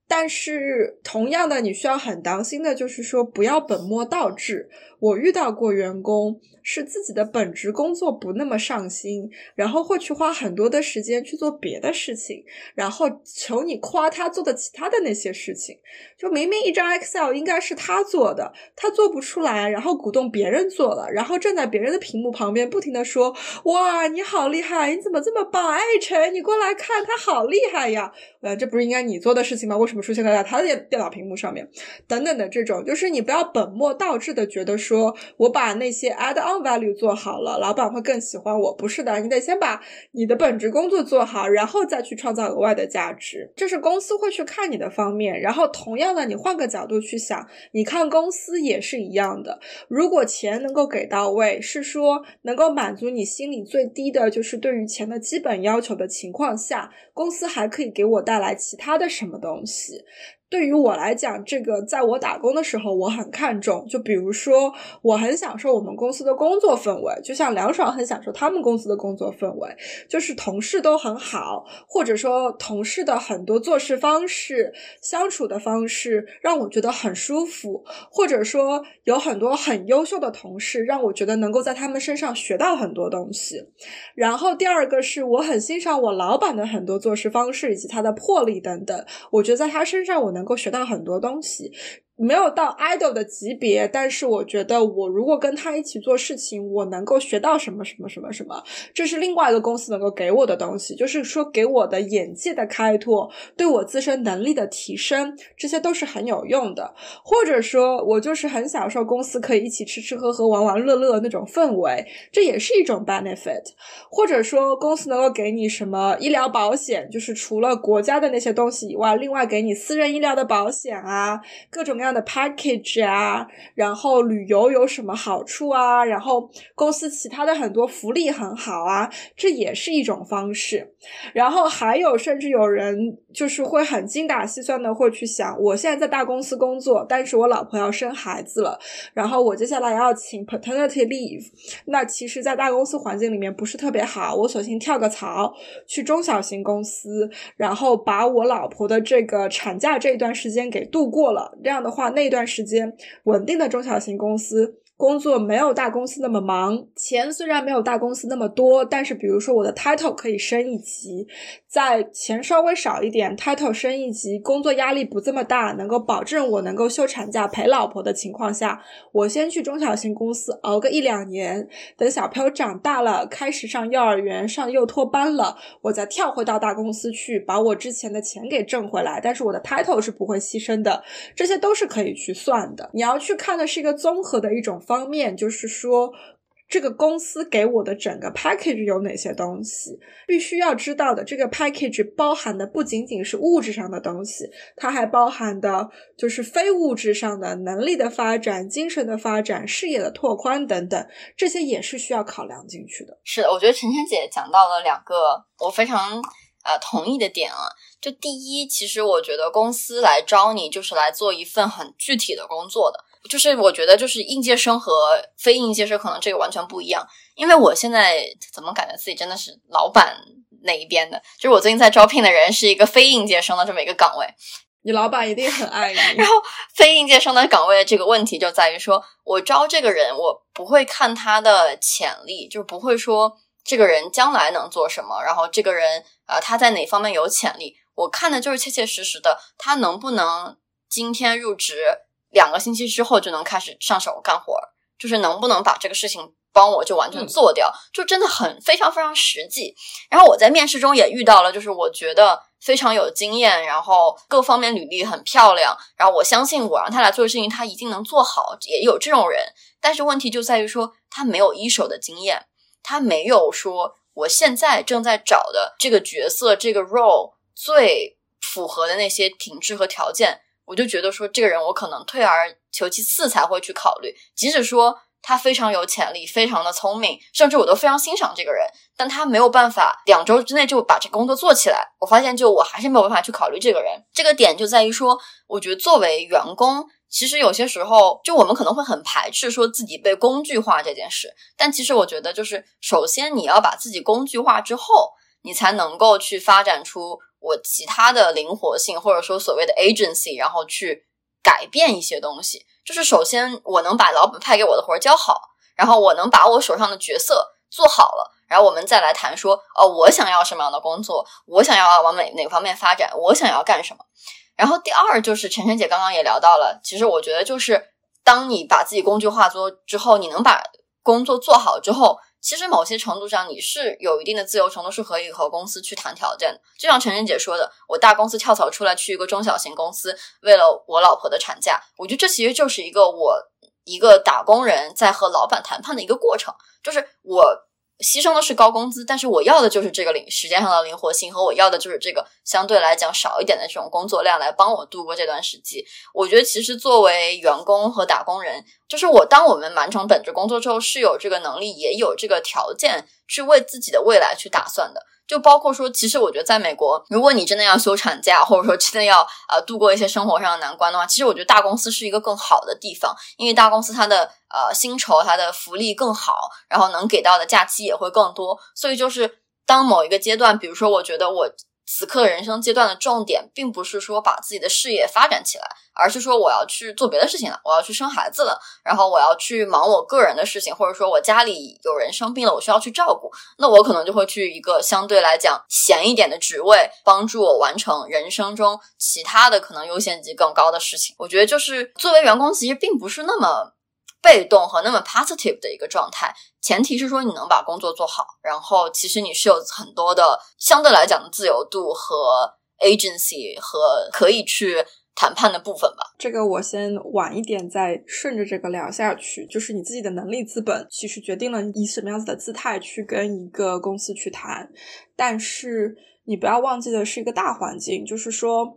但是同样的，你需要很当心的，就是说不要本末倒置。我遇到过员工。是自己的本职工作不那么上心，然后会去花很多的时间去做别的事情，然后求你夸他做的其他的那些事情。就明明一张 Excel 应该是他做的，他做不出来，然后鼓动别人做了，然后站在别人的屏幕旁边不停的说：“哇，你好厉害，你怎么这么棒？哎，陈，你过来看，他好厉害呀！呃，这不是应该你做的事情吗？为什么出现在他的电电脑屏幕上面？等等的这种，就是你不要本末倒置的觉得说说我把那些 add on value 做好了，老板会更喜欢我。不是的，你得先把你的本职工作做好，然后再去创造额外的价值。这是公司会去看你的方面。然后同样的，你换个角度去想，你看公司也是一样的。如果钱能够给到位，是说能够满足你心里最低的就是对于钱的基本要求的情况下，公司还可以给我带来其他的什么东西。对于我来讲，这个在我打工的时候我很看重。就比如说，我很享受我们公司的工作氛围，就像梁爽很享受他们公司的工作氛围，就是同事都很好，或者说同事的很多做事方式、相处的方式让我觉得很舒服，或者说有很多很优秀的同事，让我觉得能够在他们身上学到很多东西。然后第二个是我很欣赏我老板的很多做做事方式以及他的魄力等等，我觉得在他身上我。能够学到很多东西。没有到 idol 的级别，但是我觉得我如果跟他一起做事情，我能够学到什么什么什么什么，这是另外一个公司能够给我的东西，就是说给我的眼界的开拓，对我自身能力的提升，这些都是很有用的。或者说我就是很享受公司可以一起吃吃喝喝、玩玩乐乐那种氛围，这也是一种 benefit。或者说公司能够给你什么医疗保险，就是除了国家的那些东西以外，另外给你私人医疗的保险啊，各种各样。的 package 啊，然后旅游有什么好处啊？然后公司其他的很多福利很好啊，这也是一种方式。然后还有，甚至有人就是会很精打细算的会去想，我现在在大公司工作，但是我老婆要生孩子了，然后我接下来要请 paternity leave，那其实，在大公司环境里面不是特别好，我索性跳个槽去中小型公司，然后把我老婆的这个产假这一段时间给度过了，这样的话。那段时间稳定的中小型公司。工作没有大公司那么忙，钱虽然没有大公司那么多，但是比如说我的 title 可以升一级，在钱稍微少一点，title 升一级，工作压力不这么大，能够保证我能够休产假陪老婆的情况下，我先去中小型公司熬个一两年，等小朋友长大了，开始上幼儿园、上幼托班了，我再跳回到大公司去，把我之前的钱给挣回来，但是我的 title 是不会牺牲的，这些都是可以去算的。你要去看的是一个综合的一种。方面就是说，这个公司给我的整个 package 有哪些东西，必须要知道的。这个 package 包含的不仅仅是物质上的东西，它还包含的就是非物质上的能力的发展、精神的发展、视野的拓宽等等，这些也是需要考量进去的。是的，我觉得晨晨姐讲到了两个我非常呃同意的点啊。就第一，其实我觉得公司来招你就是来做一份很具体的工作的。就是我觉得，就是应届生和非应届生可能这个完全不一样。因为我现在怎么感觉自己真的是老板那一边的？就是我最近在招聘的人是一个非应届生的这么一个岗位，你老板一定很爱你。然后非应届生的岗位这个问题就在于说，我招这个人，我不会看他的潜力，就不会说这个人将来能做什么，然后这个人呃他在哪方面有潜力，我看的就是切切实实的他能不能今天入职。两个星期之后就能开始上手干活，就是能不能把这个事情帮我就完全做掉，就真的很非常非常实际。然后我在面试中也遇到了，就是我觉得非常有经验，然后各方面履历很漂亮，然后我相信我让他来做的事情，他一定能做好，也有这种人。但是问题就在于说，他没有一手的经验，他没有说我现在正在找的这个角色这个 role 最符合的那些品质和条件。我就觉得说，这个人我可能退而求其次才会去考虑。即使说他非常有潜力，非常的聪明，甚至我都非常欣赏这个人，但他没有办法两周之内就把这工作做起来。我发现，就我还是没有办法去考虑这个人。这个点就在于说，我觉得作为员工，其实有些时候，就我们可能会很排斥说自己被工具化这件事。但其实我觉得，就是首先你要把自己工具化之后，你才能够去发展出。我其他的灵活性，或者说所谓的 agency，然后去改变一些东西。就是首先我能把老板派给我的活儿教好，然后我能把我手上的角色做好了，然后我们再来谈说，哦，我想要什么样的工作，我想要往哪哪方面发展，我想要干什么。然后第二就是晨晨姐刚刚也聊到了，其实我觉得就是当你把自己工具化做之后，你能把工作做好之后。其实某些程度上，你是有一定的自由程度，是可以和公司去谈条件的。就像陈晨姐说的，我大公司跳槽出来去一个中小型公司，为了我老婆的产假，我觉得这其实就是一个我一个打工人在和老板谈判的一个过程，就是我。牺牲的是高工资，但是我要的就是这个灵时间上的灵活性，和我要的就是这个相对来讲少一点的这种工作量来帮我度过这段时期。我觉得其实作为员工和打工人，就是我当我们完成本职工作之后，是有这个能力，也有这个条件去为自己的未来去打算的。就包括说，其实我觉得在美国，如果你真的要休产假，或者说真的要呃度过一些生活上的难关的话，其实我觉得大公司是一个更好的地方，因为大公司它的呃薪酬、它的福利更好，然后能给到的假期也会更多。所以就是当某一个阶段，比如说我觉得我。此刻人生阶段的重点，并不是说把自己的事业发展起来，而是说我要去做别的事情了，我要去生孩子了，然后我要去忙我个人的事情，或者说我家里有人生病了，我需要去照顾，那我可能就会去一个相对来讲闲一点的职位，帮助我完成人生中其他的可能优先级更高的事情。我觉得就是作为员工，其实并不是那么。被动和那么 positive 的一个状态，前提是说你能把工作做好，然后其实你是有很多的相对来讲的自由度和 agency 和可以去谈判的部分吧。这个我先晚一点再顺着这个聊下去，就是你自己的能力资本其实决定了你以什么样子的姿态去跟一个公司去谈，但是你不要忘记的是一个大环境，就是说。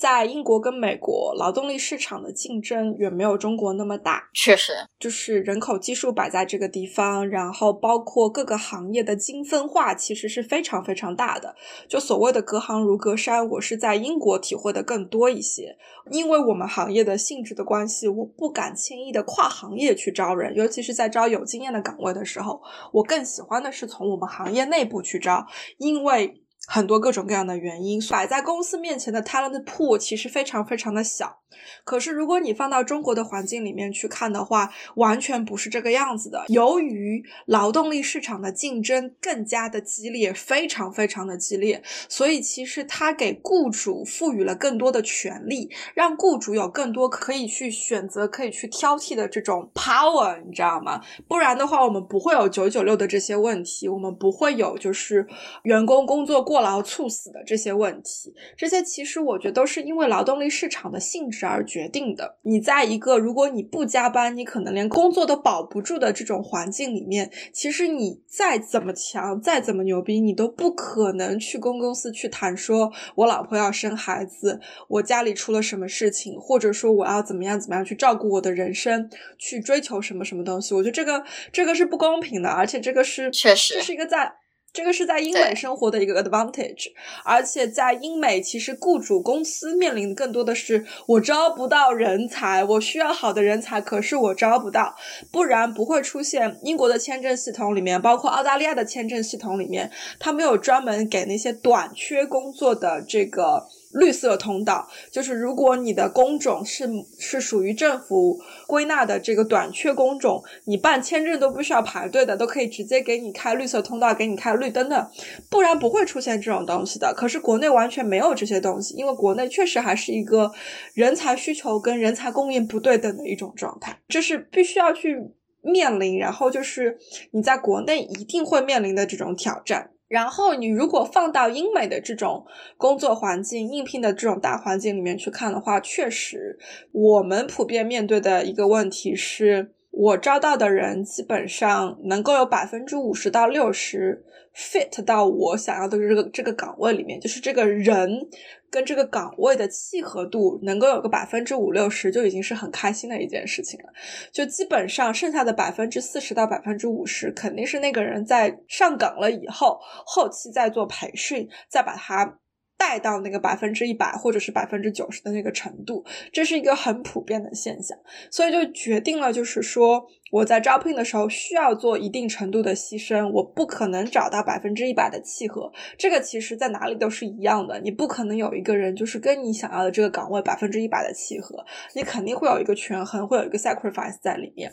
在英国跟美国，劳动力市场的竞争远没有中国那么大。确实，就是人口基数摆在这个地方，然后包括各个行业的精分化，其实是非常非常大的。就所谓的隔行如隔山，我是在英国体会的更多一些。因为我们行业的性质的关系，我不敢轻易的跨行业去招人，尤其是在招有经验的岗位的时候，我更喜欢的是从我们行业内部去招，因为。很多各种各样的原因摆在公司面前的 talent pool 其实非常非常的小。可是如果你放到中国的环境里面去看的话，完全不是这个样子的。由于劳动力市场的竞争更加的激烈，非常非常的激烈，所以其实它给雇主赋予了更多的权利，让雇主有更多可以去选择、可以去挑剔的这种 power，你知道吗？不然的话，我们不会有九九六的这些问题，我们不会有就是员工工作过。劳猝死的这些问题，这些其实我觉得都是因为劳动力市场的性质而决定的。你在一个如果你不加班，你可能连工作都保不住的这种环境里面，其实你再怎么强，再怎么牛逼，你都不可能去跟公司去谈说，我老婆要生孩子，我家里出了什么事情，或者说我要怎么样怎么样去照顾我的人生，去追求什么什么东西。我觉得这个这个是不公平的，而且这个是确实这是一个在。这个是在英美生活的一个 advantage，而且在英美，其实雇主公司面临的更多的是我招不到人才，我需要好的人才，可是我招不到，不然不会出现英国的签证系统里面，包括澳大利亚的签证系统里面，他没有专门给那些短缺工作的这个。绿色通道就是如果你的工种是是属于政府归纳的这个短缺工种，你办签证都不需要排队的，都可以直接给你开绿色通道，给你开绿灯的，不然不会出现这种东西的。可是国内完全没有这些东西，因为国内确实还是一个人才需求跟人才供应不对等的一种状态，这是必须要去面临，然后就是你在国内一定会面临的这种挑战。然后你如果放到英美的这种工作环境、应聘的这种大环境里面去看的话，确实，我们普遍面对的一个问题是，我招到的人基本上能够有百分之五十到六十 fit 到我想要的这个这个岗位里面，就是这个人。跟这个岗位的契合度能够有个百分之五六十，就已经是很开心的一件事情了。就基本上剩下的百分之四十到百分之五十，肯定是那个人在上岗了以后，后期再做培训，再把他。带到那个百分之一百或者是百分之九十的那个程度，这是一个很普遍的现象，所以就决定了，就是说我在招聘的时候需要做一定程度的牺牲，我不可能找到百分之一百的契合。这个其实在哪里都是一样的，你不可能有一个人就是跟你想要的这个岗位百分之一百的契合，你肯定会有一个权衡，会有一个 sacrifice 在里面。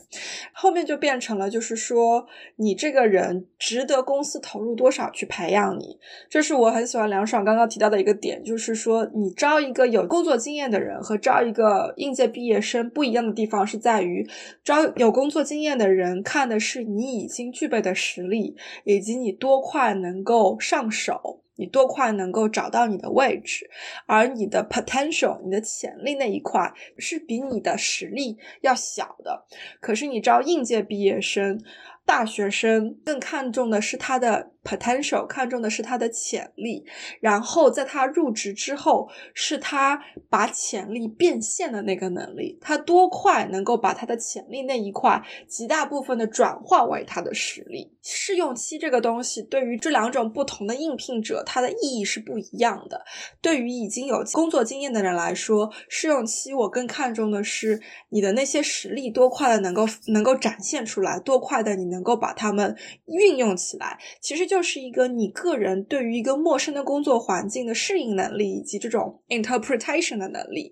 后面就变成了，就是说你这个人值得公司投入多少去培养你，这是我很喜欢梁爽刚刚提到的。一个点就是说，你招一个有工作经验的人和招一个应届毕业生不一样的地方是在于，招有工作经验的人看的是你已经具备的实力，以及你多快能够上手。你多快能够找到你的位置，而你的 potential，你的潜力那一块是比你的实力要小的。可是你招，应届毕业生。大学生更看重的是他的 potential，看重的是他的潜力，然后在他入职之后，是他把潜力变现的那个能力，他多快能够把他的潜力那一块极大部分的转化为他的实力。试用期这个东西对于这两种不同的应聘者，它的意义是不一样的。对于已经有工作经验的人来说，试用期我更看重的是你的那些实力多快的能够能够展现出来，多快的你能。能够把它们运用起来，其实就是一个你个人对于一个陌生的工作环境的适应能力，以及这种 interpretation 的能力。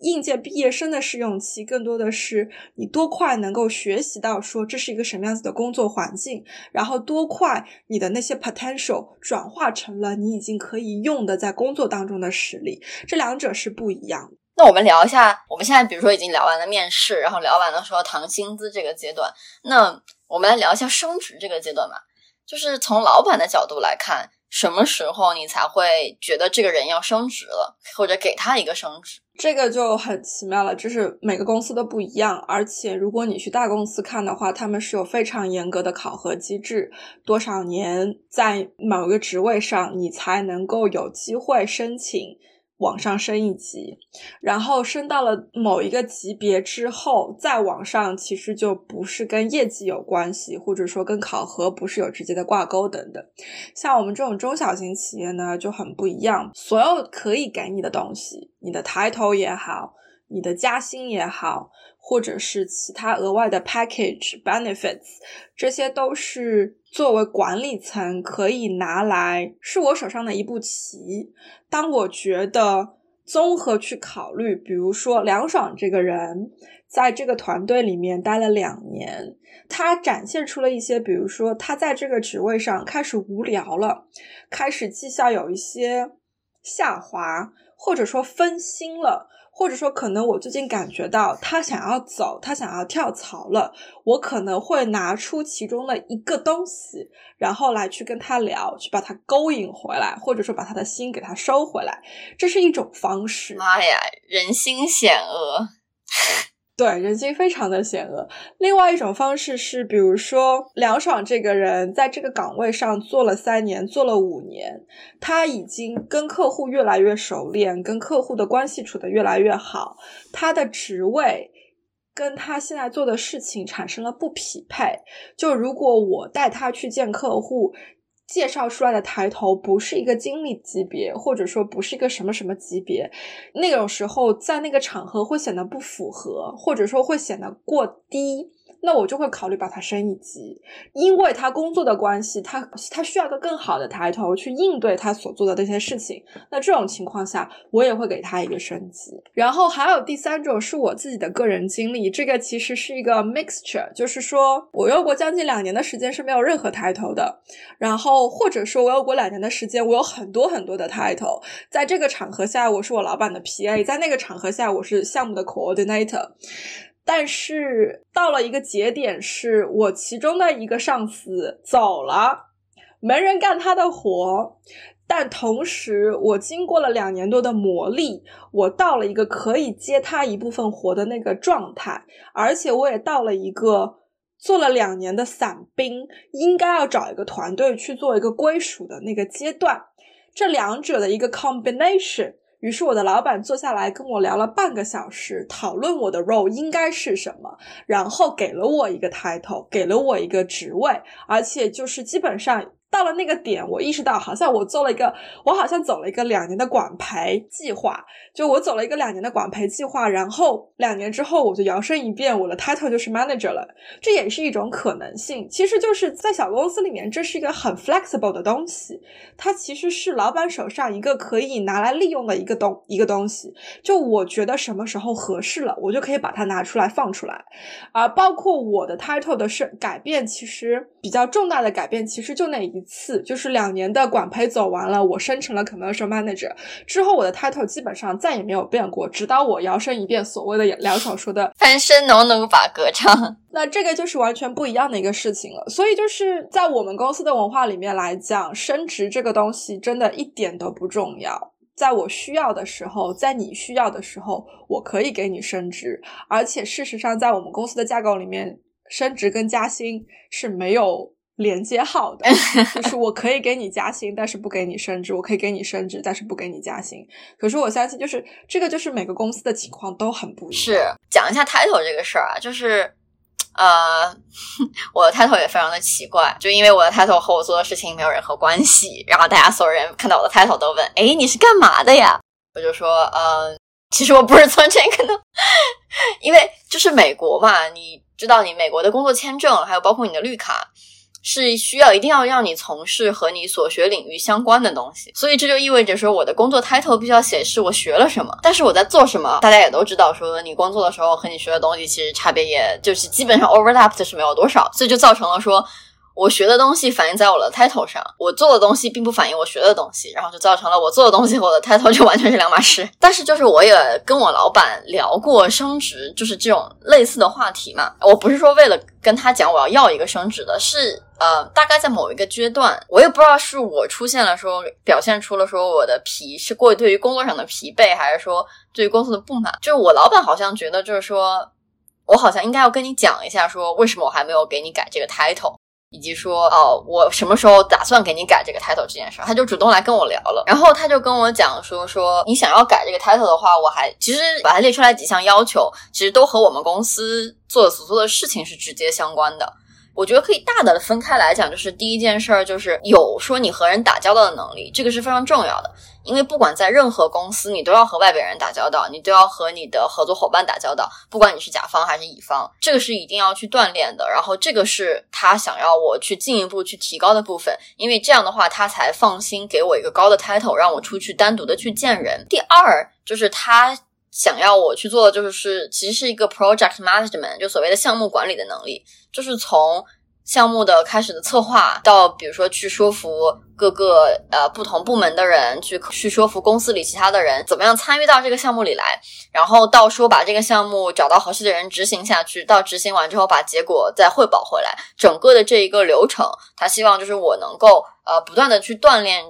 应届毕业生的试用期更多的是你多快能够学习到说这是一个什么样子的工作环境，然后多快你的那些 potential 转化成了你已经可以用的在工作当中的实力，这两者是不一样的。那我们聊一下，我们现在比如说已经聊完了面试，然后聊完了说谈薪资这个阶段，那我们来聊一下升职这个阶段吧。就是从老板的角度来看，什么时候你才会觉得这个人要升职了，或者给他一个升职？这个就很奇妙了，就是每个公司都不一样，而且如果你去大公司看的话，他们是有非常严格的考核机制，多少年在某个职位上，你才能够有机会申请。往上升一级，然后升到了某一个级别之后，再往上，其实就不是跟业绩有关系，或者说跟考核不是有直接的挂钩等等。像我们这种中小型企业呢，就很不一样。所有可以给你的东西，你的抬头也好，你的加薪也好，或者是其他额外的 package benefits，这些都是。作为管理层可以拿来是我手上的一步棋。当我觉得综合去考虑，比如说梁爽这个人在这个团队里面待了两年，他展现出了一些，比如说他在这个职位上开始无聊了，开始绩效有一些下滑，或者说分心了。或者说，可能我最近感觉到他想要走，他想要跳槽了，我可能会拿出其中的一个东西，然后来去跟他聊，去把他勾引回来，或者说把他的心给他收回来，这是一种方式。妈呀，人心险恶。对，人心非常的险恶。另外一种方式是，比如说梁爽这个人在这个岗位上做了三年，做了五年，他已经跟客户越来越熟练，跟客户的关系处得越来越好，他的职位跟他现在做的事情产生了不匹配。就如果我带他去见客户。介绍出来的抬头不是一个经理级别，或者说不是一个什么什么级别，那种时候在那个场合会显得不符合，或者说会显得过低。那我就会考虑把他升一级，因为他工作的关系，他他需要一个更好的抬头去应对他所做的这些事情。那这种情况下，我也会给他一个升级。然后还有第三种是我自己的个人经历，这个其实是一个 mixture，就是说我有过将近两年的时间是没有任何抬头的，然后或者说我有过两年的时间，我有很多很多的抬头。在这个场合下，我是我老板的 PA；在那个场合下，我是项目的 coordinator。但是到了一个节点，是我其中的一个上司走了，没人干他的活。但同时，我经过了两年多的磨砺，我到了一个可以接他一部分活的那个状态，而且我也到了一个做了两年的散兵，应该要找一个团队去做一个归属的那个阶段。这两者的一个 combination。于是我的老板坐下来跟我聊了半个小时，讨论我的 role 应该是什么，然后给了我一个 title，给了我一个职位，而且就是基本上。到了那个点，我意识到好像我做了一个，我好像走了一个两年的管培计划。就我走了一个两年的管培计划，然后两年之后我就摇身一变，我的 title 就是 manager 了。这也是一种可能性。其实就是在小公司里面，这是一个很 flexible 的东西。它其实是老板手上一个可以拿来利用的一个东一个东西。就我觉得什么时候合适了，我就可以把它拿出来放出来。而包括我的 title 的是改变，其实。比较重大的改变其实就那一次，就是两年的管培走完了，我升成了 commercial manager 之后，我的 title 基本上再也没有变过，直到我摇身一变，所谓的两小说的 翻身农奴把歌唱。那这个就是完全不一样的一个事情了。所以就是在我们公司的文化里面来讲，升职这个东西真的一点都不重要。在我需要的时候，在你需要的时候，我可以给你升职。而且事实上，在我们公司的架构里面，升职跟加薪是没有连接号的。就是我可以给你加薪，但是不给你升职；我可以给你升职，但是不给你加薪。可是我相信，就是这个，就是每个公司的情况都很不一样。是讲一下 title 这个事儿啊，就是。呃，我的 title 也非常的奇怪，就因为我的 title 和我做的事情没有任何关系，然后大家所有人看到我的 title 都问：“哎，你是干嘛的呀？”我就说：“呃，其实我不是做这个的，因为就是美国嘛，你知道，你美国的工作签证，还有包括你的绿卡。”是需要一定要让你从事和你所学领域相关的东西，所以这就意味着说我的工作 title 必须要显示我学了什么，但是我在做什么，大家也都知道，说你工作的时候和你学的东西其实差别也就是基本上 overlap 的是没有多少，所以就造成了说。我学的东西反映在我的 title 上，我做的东西并不反映我学的东西，然后就造成了我做的东西和我的 title 就完全是两码事。但是就是我也跟我老板聊过升职，就是这种类似的话题嘛。我不是说为了跟他讲我要要一个升职的，是呃，大概在某一个阶段，我也不知道是我出现了说表现出了说我的疲是过于对于工作上的疲惫，还是说对于公司的不满。就是我老板好像觉得就是说我好像应该要跟你讲一下，说为什么我还没有给你改这个 title。以及说哦，我什么时候打算给你改这个 title 这件事儿，他就主动来跟我聊了。然后他就跟我讲说说你想要改这个 title 的话，我还其实把它列出来几项要求，其实都和我们公司做所做的事情是直接相关的。我觉得可以大胆的分开来讲，就是第一件事儿就是有说你和人打交道的能力，这个是非常重要的。因为不管在任何公司，你都要和外边人打交道，你都要和你的合作伙伴打交道，不管你是甲方还是乙方，这个是一定要去锻炼的。然后这个是他想要我去进一步去提高的部分，因为这样的话他才放心给我一个高的 title，让我出去单独的去见人。第二就是他想要我去做的就是其实是一个 project management，就所谓的项目管理的能力，就是从。项目的开始的策划，到比如说去说服各个呃不同部门的人，去去说服公司里其他的人，怎么样参与到这个项目里来，然后到说把这个项目找到合适的人执行下去，到执行完之后把结果再汇报回来，整个的这一个流程，他希望就是我能够呃不断的去锻炼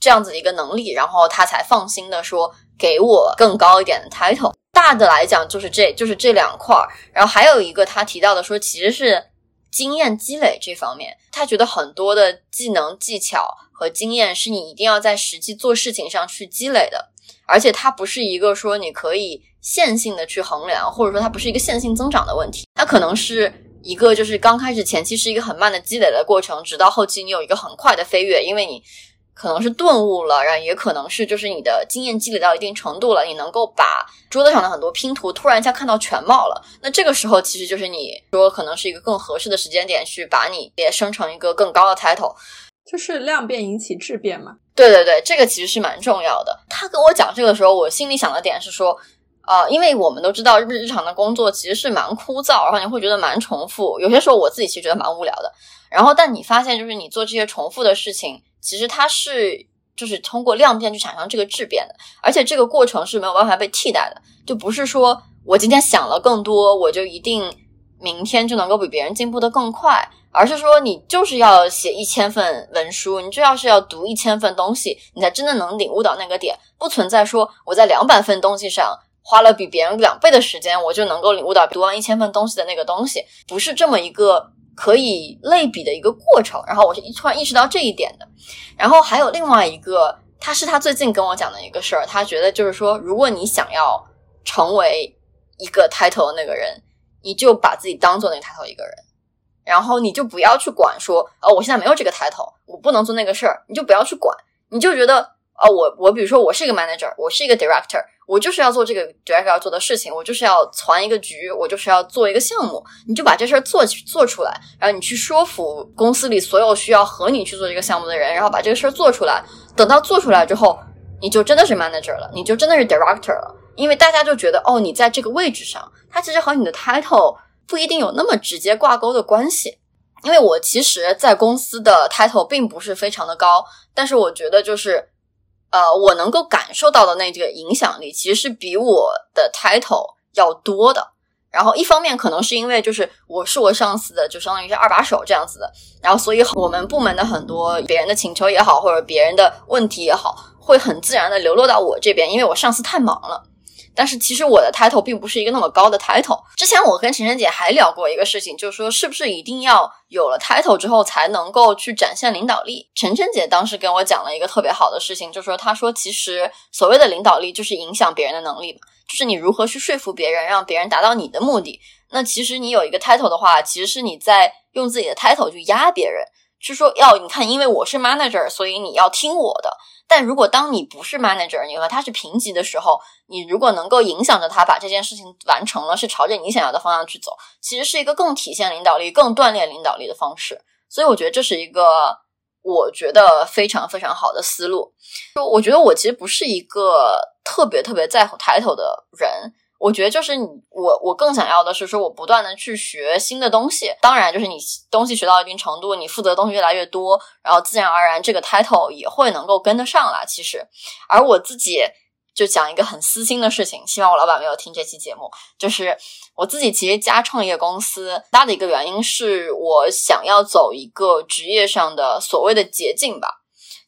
这样子一个能力，然后他才放心的说给我更高一点的 title。大的来讲就是这就是这两块儿，然后还有一个他提到的说其实是。经验积累这方面，他觉得很多的技能、技巧和经验是你一定要在实际做事情上去积累的，而且它不是一个说你可以线性的去衡量，或者说它不是一个线性增长的问题，它可能是一个就是刚开始前期是一个很慢的积累的过程，直到后期你有一个很快的飞跃，因为你。可能是顿悟了，然后也可能是就是你的经验积累到一定程度了，你能够把桌子上的很多拼图突然一下看到全貌了。那这个时候其实就是你说可能是一个更合适的时间点去把你也生成一个更高的 title，就是量变引起质变嘛。对对对，这个其实是蛮重要的。他跟我讲这个的时候，我心里想的点是说，啊，因为我们都知道日日常的工作其实是蛮枯燥，然后你会觉得蛮重复，有些时候我自己其实觉得蛮无聊的。然后但你发现就是你做这些重复的事情。其实它是就是通过量变去产生这个质变的，而且这个过程是没有办法被替代的。就不是说我今天想了更多，我就一定明天就能够比别人进步的更快，而是说你就是要写一千份文书，你就要是要读一千份东西，你才真的能领悟到那个点。不存在说我在两百份东西上花了比别人两倍的时间，我就能够领悟到读完一千份东西的那个东西，不是这么一个。可以类比的一个过程，然后我是突然意识到这一点的。然后还有另外一个，他是他最近跟我讲的一个事儿，他觉得就是说，如果你想要成为一个 title 的那个人，你就把自己当做那个 title 一个人，然后你就不要去管说，呃，我现在没有这个 title，我不能做那个事儿，你就不要去管，你就觉得。哦，我我比如说，我是一个 manager，我是一个 director，我就是要做这个 director 要做的事情，我就是要攒一个局，我就是要做一个项目，你就把这事儿做做出来，然后你去说服公司里所有需要和你去做这个项目的人，然后把这个事儿做出来。等到做出来之后，你就真的是 manager 了，你就真的是 director 了，因为大家就觉得，哦，你在这个位置上，它其实和你的 title 不一定有那么直接挂钩的关系。因为我其实，在公司的 title 并不是非常的高，但是我觉得就是，呃，我能够感受到的那个影响力，其实是比我的 title 要多的。然后一方面可能是因为就是我是我上司的，就相当于是二把手这样子的，然后所以我们部门的很多别人的请求也好，或者别人的问题也好，会很自然的流落到我这边，因为我上司太忙了。但是其实我的 title 并不是一个那么高的 title。之前我跟晨晨姐还聊过一个事情，就是说是不是一定要有了 title 之后才能够去展现领导力？晨晨姐当时跟我讲了一个特别好的事情，就是说她说其实所谓的领导力就是影响别人的能力嘛，就是你如何去说服别人，让别人达到你的目的。那其实你有一个 title 的话，其实是你在用自己的 title 去压别人，是说要你看，因为我是 manager，所以你要听我的。但如果当你不是 manager，你和他是平级的时候，你如果能够影响着他把这件事情完成了，是朝着你想要的方向去走，其实是一个更体现领导力、更锻炼领导力的方式。所以我觉得这是一个我觉得非常非常好的思路。就我觉得我其实不是一个特别特别在乎 title 的人。我觉得就是你我我更想要的是说，我不断的去学新的东西。当然，就是你东西学到一定程度，你负责的东西越来越多，然后自然而然这个 title 也会能够跟得上啦。其实，而我自己就讲一个很私心的事情，希望我老板没有听这期节目。就是我自己其实加创业公司，大的一个原因是我想要走一个职业上的所谓的捷径吧。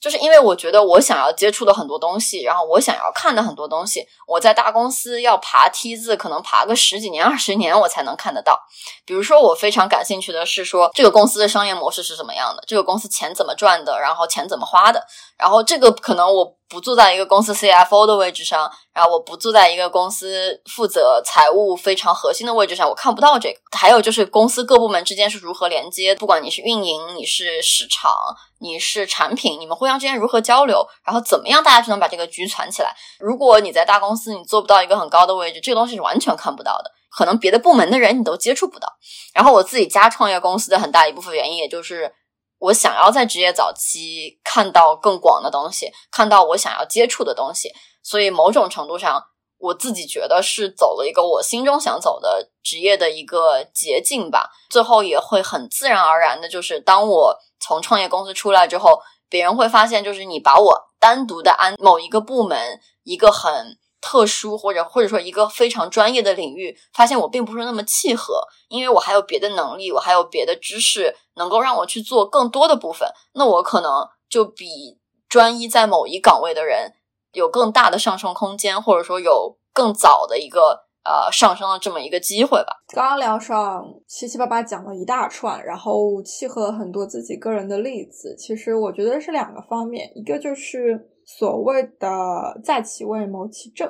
就是因为我觉得我想要接触的很多东西，然后我想要看的很多东西，我在大公司要爬梯子，可能爬个十几年、二十年我才能看得到。比如说，我非常感兴趣的是说这个公司的商业模式是什么样的，这个公司钱怎么赚的，然后钱怎么花的，然后这个可能我。不坐在一个公司 CFO 的位置上，然后我不坐在一个公司负责财务非常核心的位置上，我看不到这个。还有就是公司各部门之间是如何连接，不管你是运营，你是市场，你是产品，你们互相之间如何交流，然后怎么样大家就能把这个局攒起来。如果你在大公司，你做不到一个很高的位置，这个东西是完全看不到的，可能别的部门的人你都接触不到。然后我自己加创业公司的很大一部分原因，也就是。我想要在职业早期看到更广的东西，看到我想要接触的东西，所以某种程度上，我自己觉得是走了一个我心中想走的职业的一个捷径吧。最后也会很自然而然的，就是当我从创业公司出来之后，别人会发现，就是你把我单独的安某一个部门，一个很。特殊或者或者说一个非常专业的领域，发现我并不是那么契合，因为我还有别的能力，我还有别的知识，能够让我去做更多的部分。那我可能就比专一在某一岗位的人有更大的上升空间，或者说有更早的一个呃上升的这么一个机会吧。刚刚聊上七七八八讲了一大串，然后契合了很多自己个人的例子。其实我觉得是两个方面，一个就是。所谓的在其位谋其政，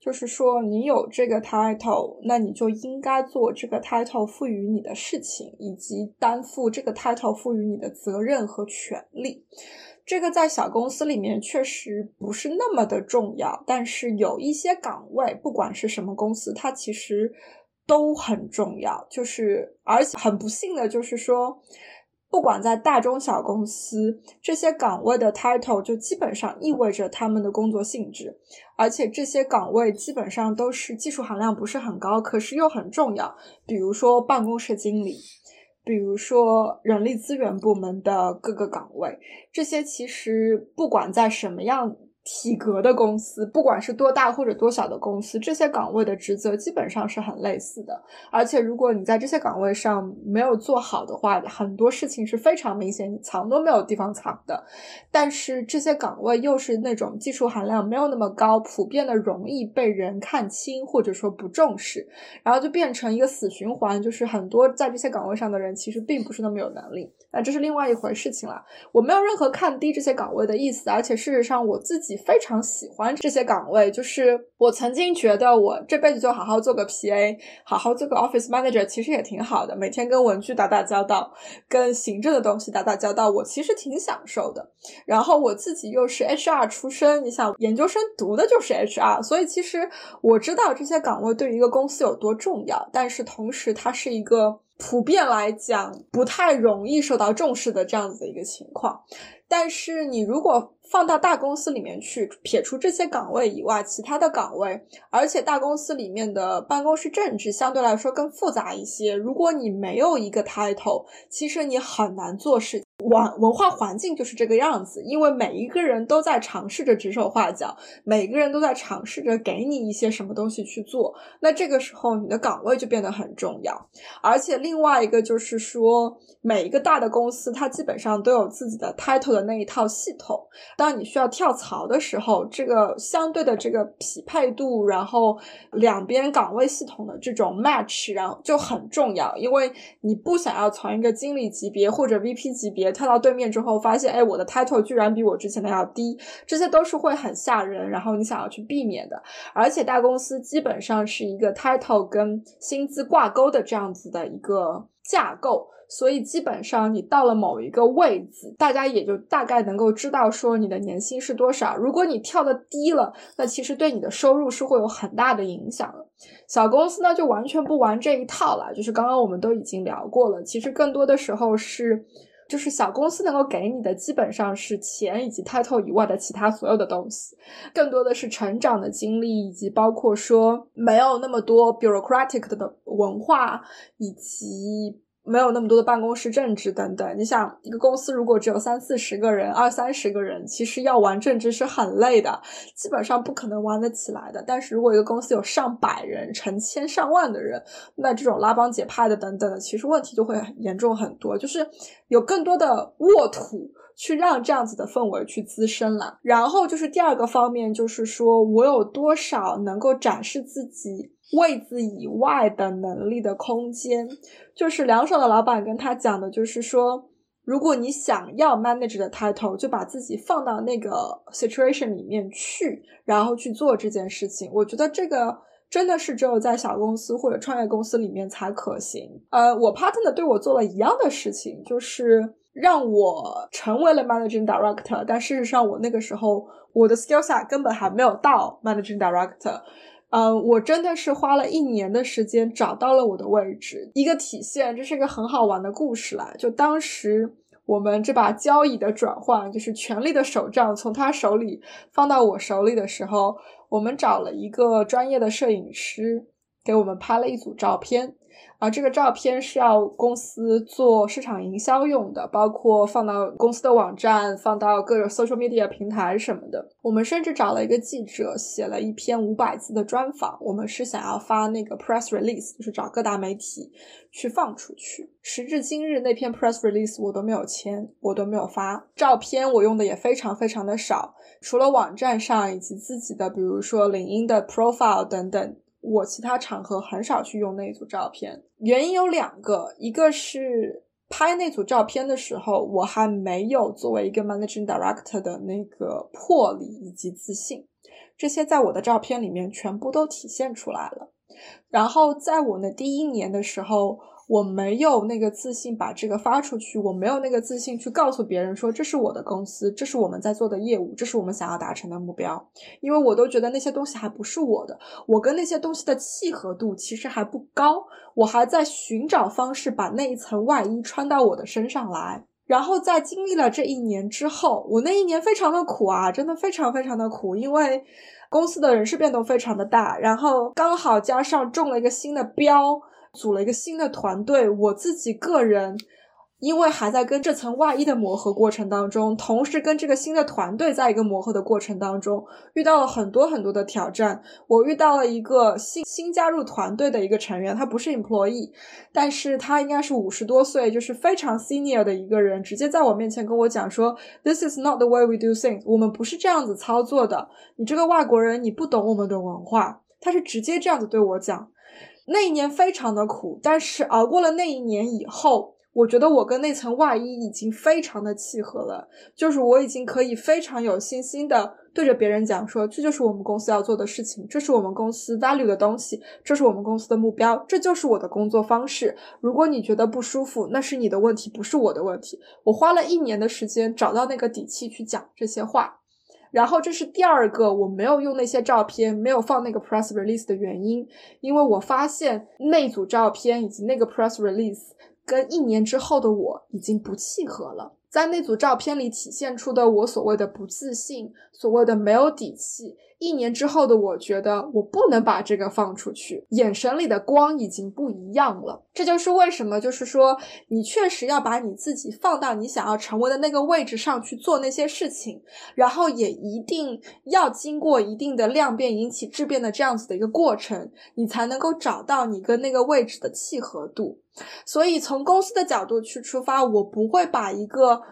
就是说你有这个 title，那你就应该做这个 title 赋予你的事情，以及担负这个 title 赋予你的责任和权利。这个在小公司里面确实不是那么的重要，但是有一些岗位，不管是什么公司，它其实都很重要。就是而且很不幸的就是说。不管在大中小公司，这些岗位的 title 就基本上意味着他们的工作性质，而且这些岗位基本上都是技术含量不是很高，可是又很重要。比如说办公室经理，比如说人力资源部门的各个岗位，这些其实不管在什么样。体格的公司，不管是多大或者多小的公司，这些岗位的职责基本上是很类似的。而且，如果你在这些岗位上没有做好的话，很多事情是非常明显，你藏都没有地方藏的。但是，这些岗位又是那种技术含量没有那么高，普遍的容易被人看清或者说不重视，然后就变成一个死循环，就是很多在这些岗位上的人其实并不是那么有能力。那这是另外一回事情了。我没有任何看低这些岗位的意思，而且事实上我自己。非常喜欢这些岗位，就是我曾经觉得我这辈子就好好做个 PA，好好做个 Office Manager，其实也挺好的。每天跟文具打打交道，跟行政的东西打打交道，我其实挺享受的。然后我自己又是 HR 出身，你想研究生读的就是 HR，所以其实我知道这些岗位对于一个公司有多重要。但是同时，它是一个。普遍来讲不太容易受到重视的这样子的一个情况。但是你如果放到大公司里面去，撇除这些岗位以外，其他的岗位，而且大公司里面的办公室政治相对来说更复杂一些。如果你没有一个 title，其实你很难做事。文文化环境就是这个样子，因为每一个人都在尝试着指手画脚，每个人都在尝试着给你一些什么东西去做。那这个时候，你的岗位就变得很重要。而且另外一个就是说，每一个大的公司，它基本上都有自己的 title 的那一套系统。当你需要跳槽的时候，这个相对的这个匹配度，然后两边岗位系统的这种 match，然后就很重要，因为你不想要从一个经理级别或者 VP 级别。跳到对面之后，发现哎，我的 title 居然比我之前的要低，这些都是会很吓人，然后你想要去避免的。而且大公司基本上是一个 title 跟薪资挂钩的这样子的一个架构，所以基本上你到了某一个位置，大家也就大概能够知道说你的年薪是多少。如果你跳的低了，那其实对你的收入是会有很大的影响的。小公司呢就完全不玩这一套了，就是刚刚我们都已经聊过了，其实更多的时候是。就是小公司能够给你的基本上是钱以及 title 以外的其他所有的东西，更多的是成长的经历，以及包括说没有那么多 bureaucratic 的文化以及。没有那么多的办公室政治等等。你想，一个公司如果只有三四十个人、二三十个人，其实要玩政治是很累的，基本上不可能玩得起来的。但是如果一个公司有上百人、成千上万的人，那这种拉帮结派的等等的，其实问题就会严重很多。就是有更多的沃土去让这样子的氛围去滋生了。然后就是第二个方面，就是说我有多少能够展示自己。位子以外的能力的空间，就是梁爽的老板跟他讲的，就是说，如果你想要 manager 的 title，就把自己放到那个 situation 里面去，然后去做这件事情。我觉得这个真的是只有在小公司或者创业公司里面才可行。呃，我 partner 对我做了一样的事情，就是让我成为了 managing director，但事实上我那个时候我的 skill set 根本还没有到 managing director。嗯，我真的是花了一年的时间找到了我的位置。一个体现，这是一个很好玩的故事啦。就当时我们这把交椅的转换，就是权力的手杖从他手里放到我手里的时候，我们找了一个专业的摄影师给我们拍了一组照片。而，这个照片是要公司做市场营销用的，包括放到公司的网站、放到各种 social media 平台什么的。我们甚至找了一个记者写了一篇五百字的专访。我们是想要发那个 press release，就是找各大媒体去放出去。时至今日，那篇 press release 我都没有签，我都没有发。照片我用的也非常非常的少，除了网站上以及自己的，比如说领英的 profile 等等。我其他场合很少去用那组照片，原因有两个，一个是拍那组照片的时候，我还没有作为一个 managing director 的那个魄力以及自信，这些在我的照片里面全部都体现出来了。然后在我的第一年的时候。我没有那个自信把这个发出去，我没有那个自信去告诉别人说这是我的公司，这是我们在做的业务，这是我们想要达成的目标。因为我都觉得那些东西还不是我的，我跟那些东西的契合度其实还不高，我还在寻找方式把那一层外衣穿到我的身上来。然后在经历了这一年之后，我那一年非常的苦啊，真的非常非常的苦，因为公司的人事变动非常的大，然后刚好加上中了一个新的标。组了一个新的团队，我自己个人因为还在跟这层外衣的磨合过程当中，同时跟这个新的团队在一个磨合的过程当中，遇到了很多很多的挑战。我遇到了一个新新加入团队的一个成员，他不是 employee，但是他应该是五十多岁，就是非常 senior 的一个人，直接在我面前跟我讲说：“This is not the way we do things，我们不是这样子操作的。你这个外国人，你不懂我们的文化。”他是直接这样子对我讲。那一年非常的苦，但是熬过了那一年以后，我觉得我跟那层外衣已经非常的契合了，就是我已经可以非常有信心的对着别人讲说，这就是我们公司要做的事情，这是我们公司 value 的东西，这是我们公司的目标，这就是我的工作方式。如果你觉得不舒服，那是你的问题，不是我的问题。我花了一年的时间找到那个底气去讲这些话。然后这是第二个我没有用那些照片，没有放那个 press release 的原因，因为我发现那组照片以及那个 press release 跟一年之后的我已经不契合了。在那组照片里体现出的我所谓的不自信，所谓的没有底气。一年之后的我觉得我不能把这个放出去，眼神里的光已经不一样了。这就是为什么，就是说你确实要把你自己放到你想要成为的那个位置上去做那些事情，然后也一定要经过一定的量变引起质变的这样子的一个过程，你才能够找到你跟那个位置的契合度。所以从公司的角度去出发，我不会把一个。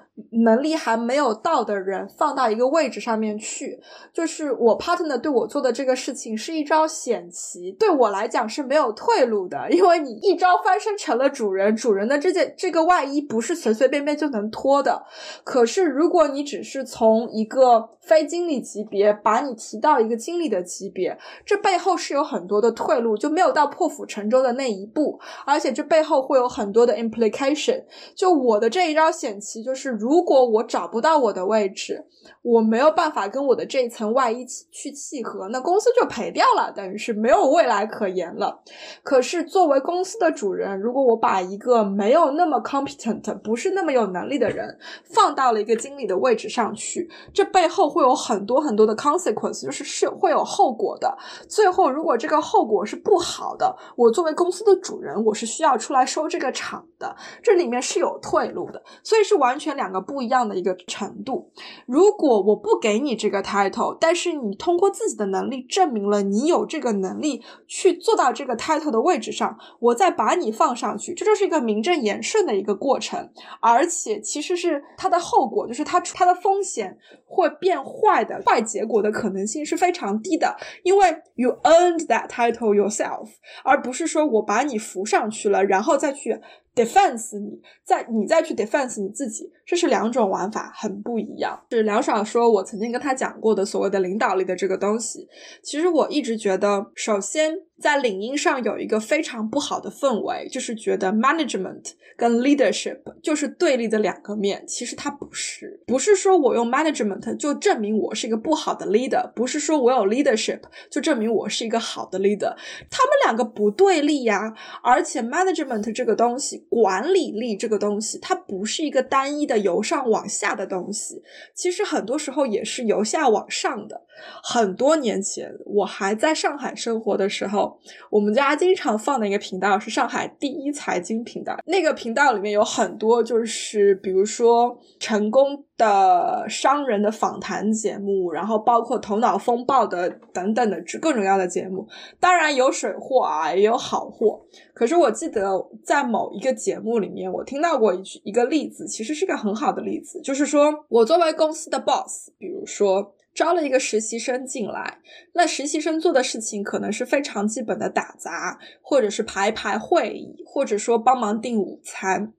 能力还没有到的人放到一个位置上面去，就是我 partner 对我做的这个事情是一招险棋，对我来讲是没有退路的，因为你一招翻身成了主人，主人的这件这个外衣不是随随便便就能脱的。可是如果你只是从一个非经理级别把你提到一个经理的级别，这背后是有很多的退路，就没有到破釜沉舟的那一步，而且这背后会有很多的 implication。就我的这一招险棋就是。如果我找不到我的位置，我没有办法跟我的这一层外衣去契合，那公司就赔掉了，等于是没有未来可言了。可是作为公司的主人，如果我把一个没有那么 competent、不是那么有能力的人放到了一个经理的位置上去，这背后会有很多很多的 consequence，就是是会有后果的。最后，如果这个后果是不好的，我作为公司的主人，我是需要出来收这个场的，这里面是有退路的，所以是完全两个。不一样的一个程度。如果我不给你这个 title，但是你通过自己的能力证明了你有这个能力去做到这个 title 的位置上，我再把你放上去，这就是一个名正言顺的一个过程。而且其实是它的后果，就是它它的风险会变坏的坏结果的可能性是非常低的，因为 you earned that title yourself，而不是说我把你扶上去了，然后再去。Defense 你再你再去 defense 你自己，这是两种玩法，很不一样。是梁爽说，我曾经跟他讲过的所谓的领导力的这个东西，其实我一直觉得，首先。在领英上有一个非常不好的氛围，就是觉得 management 跟 leadership 就是对立的两个面。其实它不是，不是说我用 management 就证明我是一个不好的 leader，不是说我有 leadership 就证明我是一个好的 leader。他们两个不对立呀。而且 management 这个东西，管理力这个东西，它不是一个单一的由上往下的东西，其实很多时候也是由下往上的。很多年前，我还在上海生活的时候，我们家经常放的一个频道是上海第一财经频道。那个频道里面有很多，就是比如说成功的商人的访谈节目，然后包括头脑风暴的等等的各种各样的节目。当然有水货啊，也有好货。可是我记得在某一个节目里面，我听到过一句一个例子，其实是个很好的例子，就是说我作为公司的 boss，比如说。招了一个实习生进来，那实习生做的事情可能是非常基本的打杂，或者是排排会议，或者说帮忙订午餐。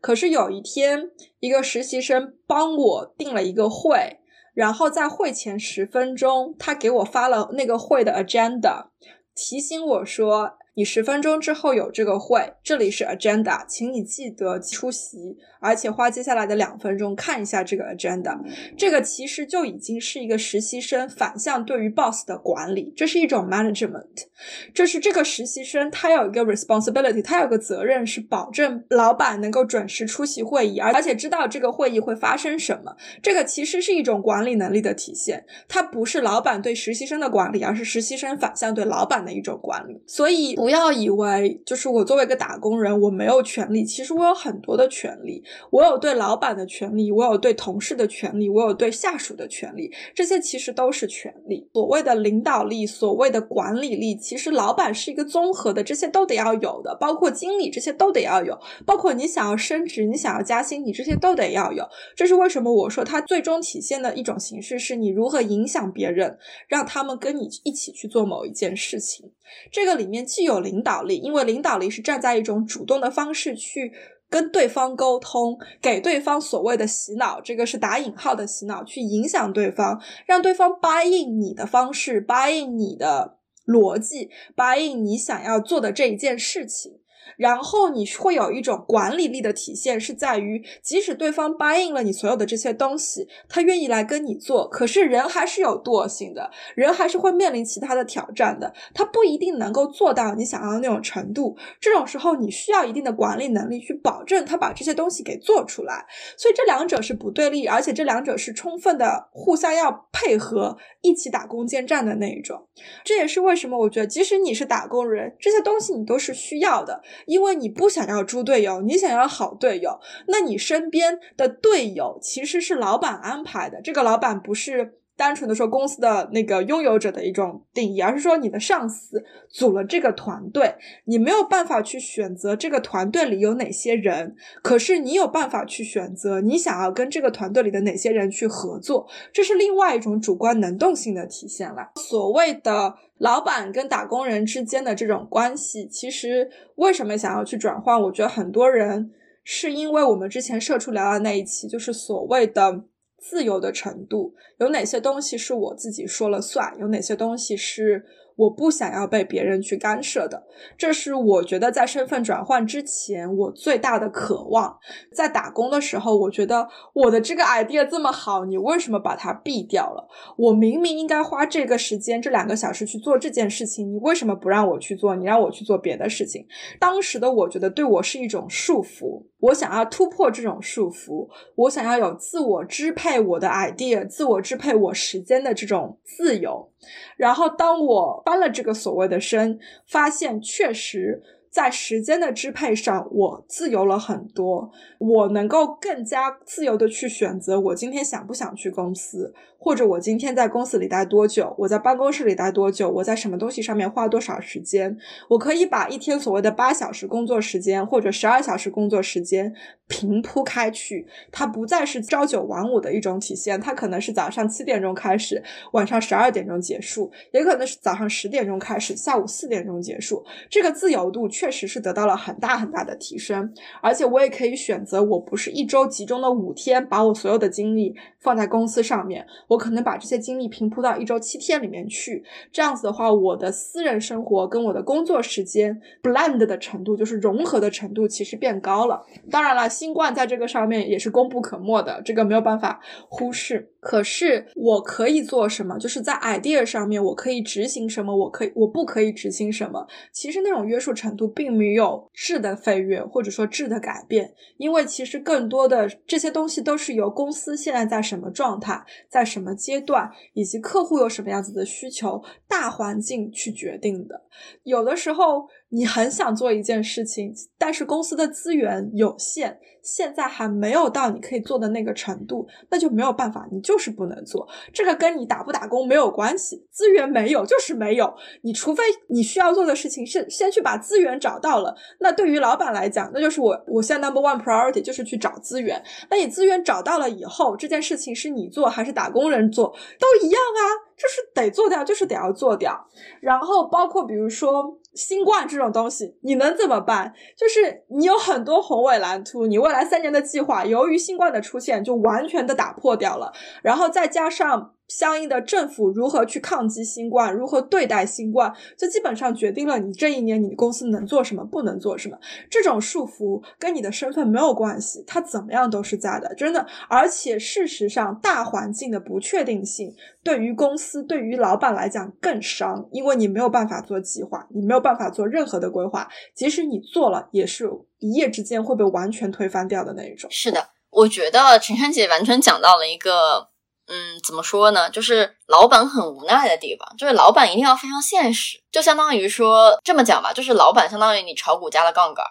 可是有一天，一个实习生帮我订了一个会，然后在会前十分钟，他给我发了那个会的 agenda，提醒我说。你十分钟之后有这个会，这里是 agenda，请你记得出席，而且花接下来的两分钟看一下这个 agenda。这个其实就已经是一个实习生反向对于 boss 的管理，这是一种 management。这是这个实习生他有一个 responsibility，他有个责任是保证老板能够准时出席会议，而而且知道这个会议会发生什么。这个其实是一种管理能力的体现，它不是老板对实习生的管理，而是实习生反向对老板的一种管理。所以不。不要以为就是我作为一个打工人，我没有权利。其实我有很多的权利，我有对老板的权利，我有对同事的权利，我有对下属的权利。这些其实都是权利。所谓的领导力，所谓的管理力，其实老板是一个综合的，这些都得要有的，包括经理这些都得要有，包括你想要升职，你想要加薪，你这些都得要有。这是为什么我说它最终体现的一种形式是你如何影响别人，让他们跟你一起去做某一件事情。这个里面既有领导力，因为领导力是站在一种主动的方式去跟对方沟通，给对方所谓的洗脑，这个是打引号的洗脑，去影响对方，让对方答应你的方式，答应你的逻辑，答应你想要做的这一件事情。然后你会有一种管理力的体现，是在于即使对方答应了你所有的这些东西，他愿意来跟你做，可是人还是有惰性的，人还是会面临其他的挑战的，他不一定能够做到你想要的那种程度。这种时候，你需要一定的管理能力去保证他把这些东西给做出来。所以这两者是不对立，而且这两者是充分的互相要配合，一起打攻坚战的那一种。这也是为什么我觉得，即使你是打工人，这些东西你都是需要的。因为你不想要猪队友，你想要好队友，那你身边的队友其实是老板安排的。这个老板不是单纯的说公司的那个拥有者的一种定义，而是说你的上司组了这个团队，你没有办法去选择这个团队里有哪些人，可是你有办法去选择你想要跟这个团队里的哪些人去合作，这是另外一种主观能动性的体现了。所谓的。老板跟打工人之间的这种关系，其实为什么想要去转换？我觉得很多人是因为我们之前社畜聊的那一期，就是所谓的自由的程度，有哪些东西是我自己说了算，有哪些东西是。我不想要被别人去干涉的，这是我觉得在身份转换之前我最大的渴望。在打工的时候，我觉得我的这个 idea 这么好，你为什么把它毙掉了？我明明应该花这个时间，这两个小时去做这件事情，你为什么不让我去做？你让我去做别的事情？当时的我觉得对我是一种束缚。我想要突破这种束缚，我想要有自我支配我的 idea、自我支配我时间的这种自由。然后，当我翻了这个所谓的身，发现确实。在时间的支配上，我自由了很多，我能够更加自由的去选择我今天想不想去公司，或者我今天在公司里待多久，我在办公室里待多久，我在什么东西上面花多少时间，我可以把一天所谓的八小时工作时间或者十二小时工作时间平铺开去，它不再是朝九晚五的一种体现，它可能是早上七点钟开始，晚上十二点钟结束，也可能是早上十点钟开始，下午四点钟结束，这个自由度。确实是得到了很大很大的提升，而且我也可以选择，我不是一周集中的五天，把我所有的精力放在公司上面，我可能把这些精力平铺到一周七天里面去。这样子的话，我的私人生活跟我的工作时间 blend 的程度，就是融合的程度，其实变高了。当然了，新冠在这个上面也是功不可没的，这个没有办法忽视。可是我可以做什么？就是在 idea 上面，我可以执行什么？我可以，我不可以执行什么？其实那种约束程度。并没有质的飞跃，或者说质的改变，因为其实更多的这些东西都是由公司现在在什么状态，在什么阶段，以及客户有什么样子的需求，大环境去决定的。有的时候。你很想做一件事情，但是公司的资源有限，现在还没有到你可以做的那个程度，那就没有办法，你就是不能做。这个跟你打不打工没有关系，资源没有就是没有。你除非你需要做的事情是先去把资源找到了，那对于老板来讲，那就是我我现在 number one priority 就是去找资源。那你资源找到了以后，这件事情是你做还是打工人做都一样啊。就是得做掉，就是得要做掉。然后包括比如说新冠这种东西，你能怎么办？就是你有很多宏伟蓝图，你未来三年的计划，由于新冠的出现，就完全的打破掉了。然后再加上。相应的政府如何去抗击新冠，如何对待新冠，就基本上决定了你这一年你的公司能做什么，不能做什么。这种束缚跟你的身份没有关系，它怎么样都是在的，真的。而且事实上，大环境的不确定性对于公司、对于老板来讲更伤，因为你没有办法做计划，你没有办法做任何的规划，即使你做了，也是一夜之间会被完全推翻掉的那一种。是的，我觉得陈珊姐完全讲到了一个。嗯，怎么说呢？就是老板很无奈的地方，就是老板一定要非常现实，就相当于说这么讲吧，就是老板相当于你炒股加了杠杆，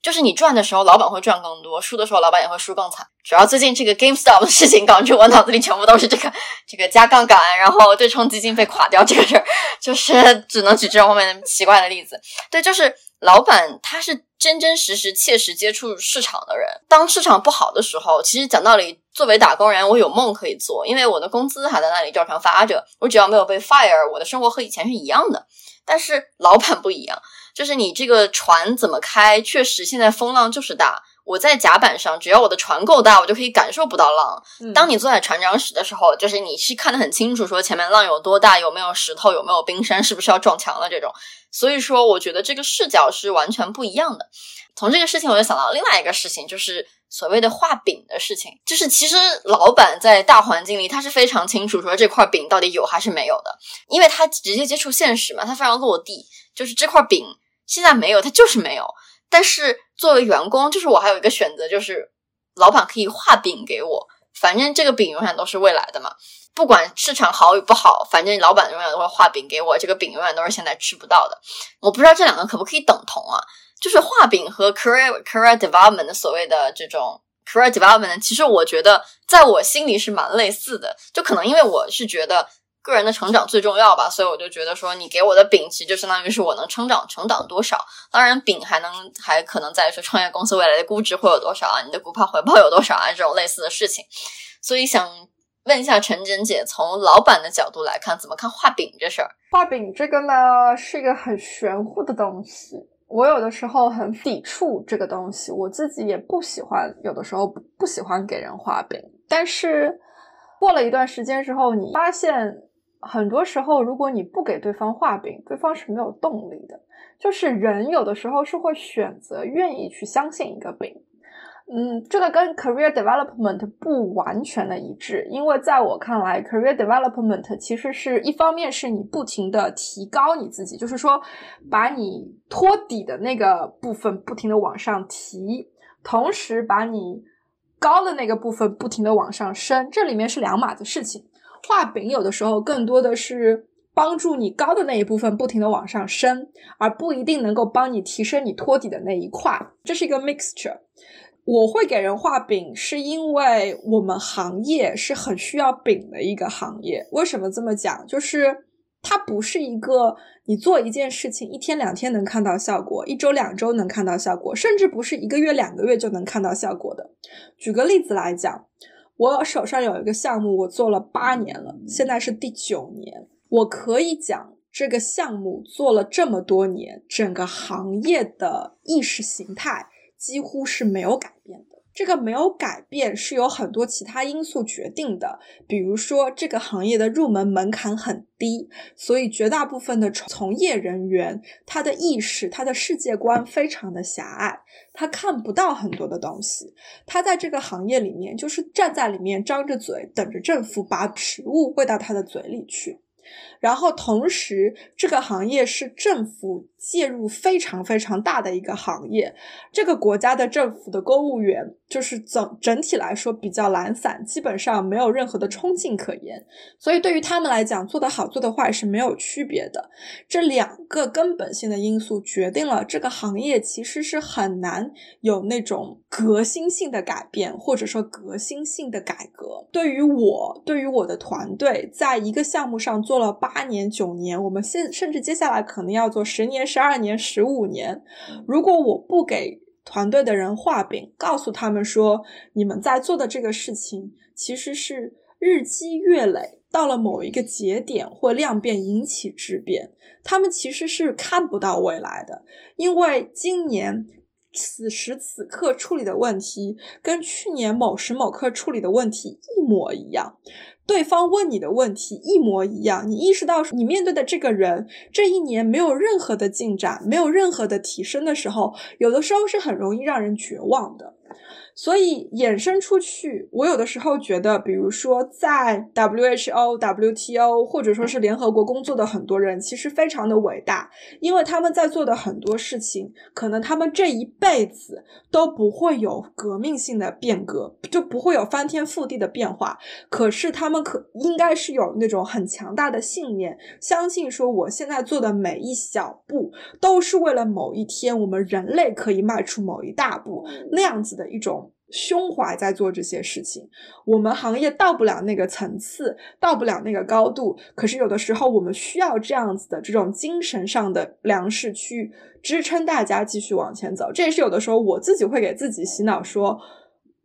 就是你赚的时候，老板会赚更多；输的时候，老板也会输更惨。主要最近这个 GameStop 的事情，搞得我脑子里全部都是这个这个加杠杆，然后对冲基金被垮掉这个事儿，就是只能举这种后面奇怪的例子。对，就是老板他是真真实实、切实接触市场的人，当市场不好的时候，其实讲道理。作为打工人，我有梦可以做，因为我的工资还在那里照常发着。我只要没有被 fire，我的生活和以前是一样的。但是老板不一样，就是你这个船怎么开，确实现在风浪就是大。我在甲板上，只要我的船够大，我就可以感受不到浪。当你坐在船长室的时候，就是你是看得很清楚，说前面浪有多大，有没有石头，有没有冰山，是不是要撞墙了这种。所以说，我觉得这个视角是完全不一样的。从这个事情，我就想到另外一个事情，就是所谓的画饼的事情。就是其实老板在大环境里，他是非常清楚说这块饼到底有还是没有的，因为他直接接触现实嘛，他非常落地。就是这块饼现在没有，他就是没有。但是作为员工，就是我还有一个选择，就是老板可以画饼给我，反正这个饼永远都是未来的嘛。不管市场好与不好，反正老板永远都会画饼给我，这个饼永远都是现在吃不到的。我不知道这两个可不可以等同啊？就是画饼和 career career development 所谓的这种 career development，其实我觉得在我心里是蛮类似的。就可能因为我是觉得个人的成长最重要吧，所以我就觉得说你给我的饼，其实就相当于是我能成长成长多少。当然，饼还能还可能在说创业公司未来的估值会有多少啊，你的股票回报有多少啊，这种类似的事情。所以想问一下陈真姐，从老板的角度来看，怎么看画饼这事儿？画饼这个呢，是一个很玄乎的东西。我有的时候很抵触这个东西，我自己也不喜欢，有的时候不不喜欢给人画饼。但是过了一段时间之后，你发现很多时候，如果你不给对方画饼，对方是没有动力的。就是人有的时候是会选择愿意去相信一个饼。嗯，这个跟 career development 不完全的一致，因为在我看来，career development 其实是一方面是你不停的提高你自己，就是说把你托底的那个部分不停的往上提，同时把你高的那个部分不停的往上升，这里面是两码子事情。画饼有的时候更多的是帮助你高的那一部分不停的往上升，而不一定能够帮你提升你托底的那一块，这是一个 mixture。我会给人画饼，是因为我们行业是很需要饼的一个行业。为什么这么讲？就是它不是一个你做一件事情一天两天能看到效果，一周两周能看到效果，甚至不是一个月两个月就能看到效果的。举个例子来讲，我手上有一个项目，我做了八年了，现在是第九年，我可以讲这个项目做了这么多年，整个行业的意识形态。几乎是没有改变的。这个没有改变是有很多其他因素决定的，比如说这个行业的入门门槛很低，所以绝大部分的从业人员他的意识、他的世界观非常的狭隘，他看不到很多的东西。他在这个行业里面就是站在里面张着嘴，等着政府把食物喂到他的嘴里去。然后同时，这个行业是政府介入非常非常大的一个行业。这个国家的政府的公务员就是整整体来说比较懒散，基本上没有任何的冲劲可言。所以对于他们来讲，做得好做得坏是没有区别的。这两个根本性的因素决定了这个行业其实是很难有那种革新性的改变，或者说革新性的改革。对于我，对于我的团队，在一个项目上做了八。年九年，我们现甚至接下来可能要做十年、十二年、十五年。如果我不给团队的人画饼，告诉他们说，你们在做的这个事情其实是日积月累，到了某一个节点或量变引起质变，他们其实是看不到未来的。因为今年此时此刻处理的问题，跟去年某时某刻处理的问题一模一样。对方问你的问题一模一样，你意识到你面对的这个人这一年没有任何的进展，没有任何的提升的时候，有的时候是很容易让人绝望的。所以衍生出去，我有的时候觉得，比如说在 WHO、WTO 或者说是联合国工作的很多人，其实非常的伟大，因为他们在做的很多事情，可能他们这一辈子都不会有革命性的变革，就不会有翻天覆地的变化。可是他们可应该是有那种很强大的信念，相信说我现在做的每一小步都是为了某一天我们人类可以迈出某一大步那样子的一种。胸怀在做这些事情，我们行业到不了那个层次，到不了那个高度。可是有的时候，我们需要这样子的这种精神上的粮食去支撑大家继续往前走。这也是有的时候我自己会给自己洗脑说，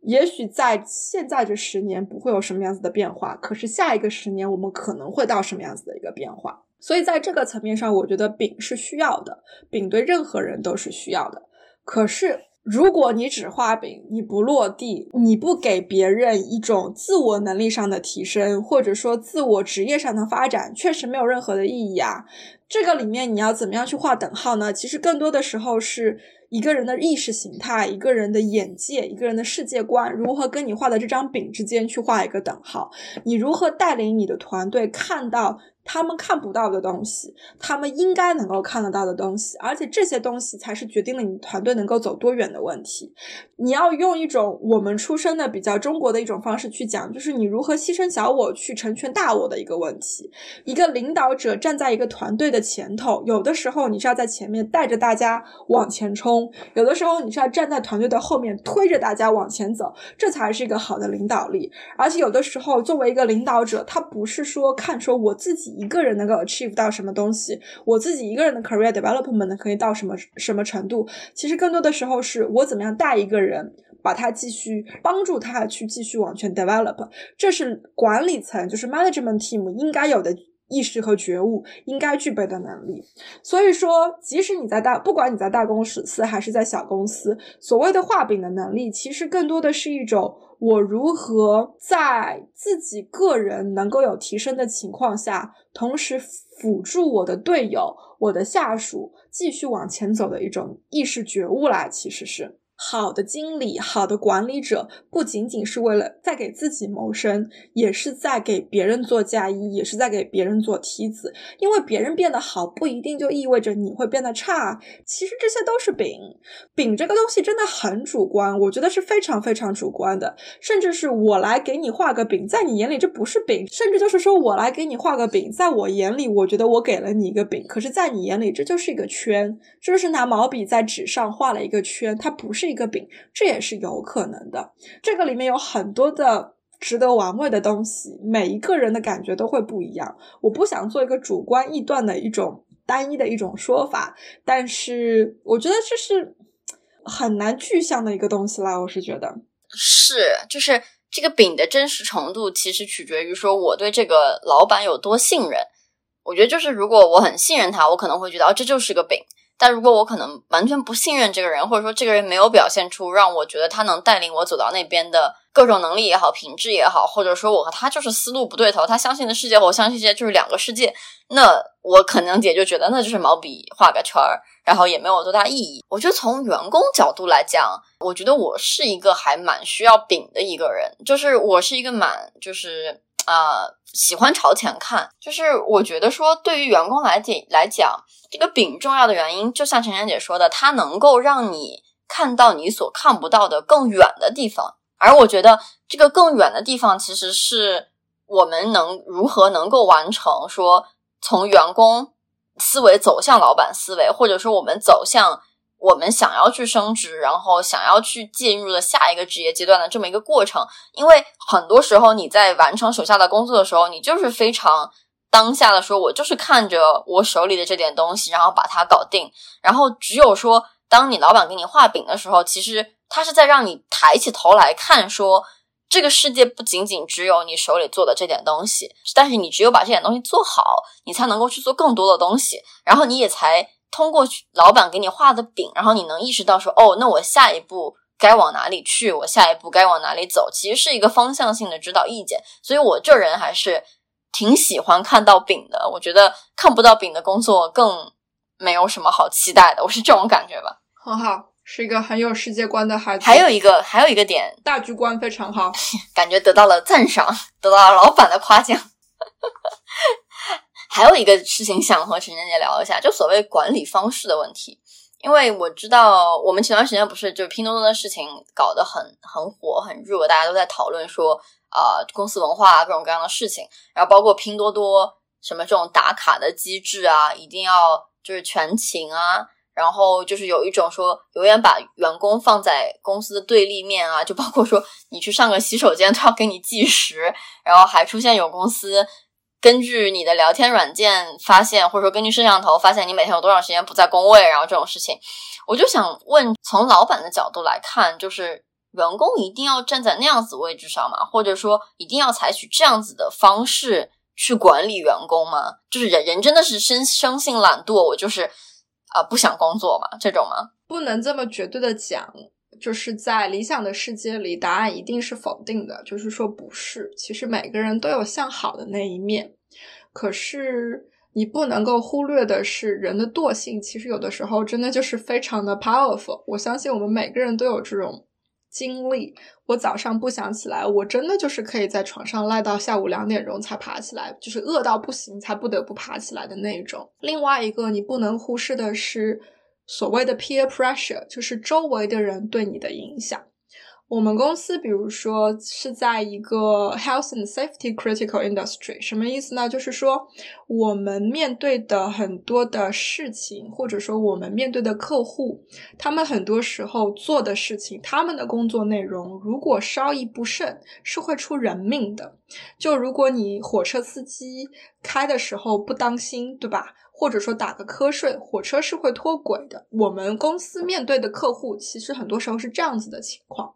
也许在现在这十年不会有什么样子的变化，可是下一个十年我们可能会到什么样子的一个变化。所以在这个层面上，我觉得饼是需要的，饼对任何人都是需要的。可是。如果你只画饼，你不落地，你不给别人一种自我能力上的提升，或者说自我职业上的发展，确实没有任何的意义啊。这个里面你要怎么样去画等号呢？其实更多的时候是一个人的意识形态、一个人的眼界、一个人的世界观，如何跟你画的这张饼之间去画一个等号？你如何带领你的团队看到？他们看不到的东西，他们应该能够看得到的东西，而且这些东西才是决定了你团队能够走多远的问题。你要用一种我们出生的比较中国的一种方式去讲，就是你如何牺牲小我去成全大我的一个问题。一个领导者站在一个团队的前头，有的时候你是要在前面带着大家往前冲，有的时候你是要站在团队的后面推着大家往前走，这才是一个好的领导力。而且有的时候，作为一个领导者，他不是说看说我自己。一个人能够 achieve 到什么东西，我自己一个人的 career development 可以到什么什么程度？其实更多的时候是我怎么样带一个人，把他继续帮助他去继续往前 develop，这是管理层就是 management team 应该有的意识和觉悟，应该具备的能力。所以说，即使你在大，不管你在大公司还是在小公司，所谓的画饼的能力，其实更多的是一种。我如何在自己个人能够有提升的情况下，同时辅助我的队友、我的下属继续往前走的一种意识觉悟来，其实是。好的经理、好的管理者，不仅仅是为了在给自己谋生，也是在给别人做嫁衣，也是在给别人做梯子。因为别人变得好，不一定就意味着你会变得差。其实这些都是饼，饼这个东西真的很主观，我觉得是非常非常主观的。甚至是我来给你画个饼，在你眼里这不是饼，甚至就是说我来给你画个饼，在我眼里，我觉得我给了你一个饼，可是在你眼里这就是一个圈，就是拿毛笔在纸上画了一个圈，它不是。一个饼，这也是有可能的。这个里面有很多的值得玩味的东西，每一个人的感觉都会不一样。我不想做一个主观臆断的一种单一的一种说法，但是我觉得这是很难具象的一个东西啦。我是觉得是，就是这个饼的真实程度，其实取决于说我对这个老板有多信任。我觉得就是如果我很信任他，我可能会觉得哦，这就是个饼。但如果我可能完全不信任这个人，或者说这个人没有表现出让我觉得他能带领我走到那边的各种能力也好、品质也好，或者说我和他就是思路不对头，他相信的世界和我相信世界就是两个世界，那我可能也就觉得那就是毛笔画个圈儿，然后也没有多大意义。我觉得从员工角度来讲，我觉得我是一个还蛮需要饼的一个人，就是我是一个蛮就是啊喜欢朝前看，就是我觉得说对于员工来讲来讲。这个饼重要的原因，就像陈晨姐说的，它能够让你看到你所看不到的更远的地方。而我觉得，这个更远的地方，其实是我们能如何能够完成，说从员工思维走向老板思维，或者说我们走向我们想要去升职，然后想要去进入的下一个职业阶段的这么一个过程。因为很多时候你在完成手下的工作的时候，你就是非常。当下的说，我就是看着我手里的这点东西，然后把它搞定。然后只有说，当你老板给你画饼的时候，其实他是在让你抬起头来看，说这个世界不仅仅只有你手里做的这点东西，但是你只有把这点东西做好，你才能够去做更多的东西。然后你也才通过老板给你画的饼，然后你能意识到说，哦，那我下一步该往哪里去？我下一步该往哪里走？其实是一个方向性的指导意见。所以我这人还是。挺喜欢看到饼的，我觉得看不到饼的工作更没有什么好期待的，我是这种感觉吧。很好，是一个很有世界观的孩子。还有一个，还有一个点，大局观非常好，感觉得到了赞赏，得到了老板的夸奖。还有一个事情想和陈姐姐聊一下，就所谓管理方式的问题，因为我知道我们前段时间不是就是拼多多的事情搞得很很火很热，大家都在讨论说。啊，公司文化各种各样的事情，然后包括拼多多什么这种打卡的机制啊，一定要就是全勤啊，然后就是有一种说永远把员工放在公司的对立面啊，就包括说你去上个洗手间都要给你计时，然后还出现有公司根据你的聊天软件发现，或者说根据摄像头发现你每天有多少时间不在工位，然后这种事情，我就想问，从老板的角度来看，就是。员工一定要站在那样子位置上吗？或者说一定要采取这样子的方式去管理员工吗？就是人人真的是生生性懒惰，我就是啊不想工作嘛，这种吗？不能这么绝对的讲，就是在理想的世界里，答案一定是否定的，就是说不是。其实每个人都有向好的那一面，可是。你不能够忽略的是，人的惰性其实有的时候真的就是非常的 powerful。我相信我们每个人都有这种经历。我早上不想起来，我真的就是可以在床上赖到下午两点钟才爬起来，就是饿到不行才不得不爬起来的那种。另外一个你不能忽视的是所谓的 peer pressure，就是周围的人对你的影响。我们公司，比如说是在一个 health and safety critical industry，什么意思呢？就是说，我们面对的很多的事情，或者说我们面对的客户，他们很多时候做的事情，他们的工作内容，如果稍一不慎，是会出人命的。就如果你火车司机开的时候不当心，对吧？或者说打个瞌睡，火车是会脱轨的。我们公司面对的客户其实很多时候是这样子的情况。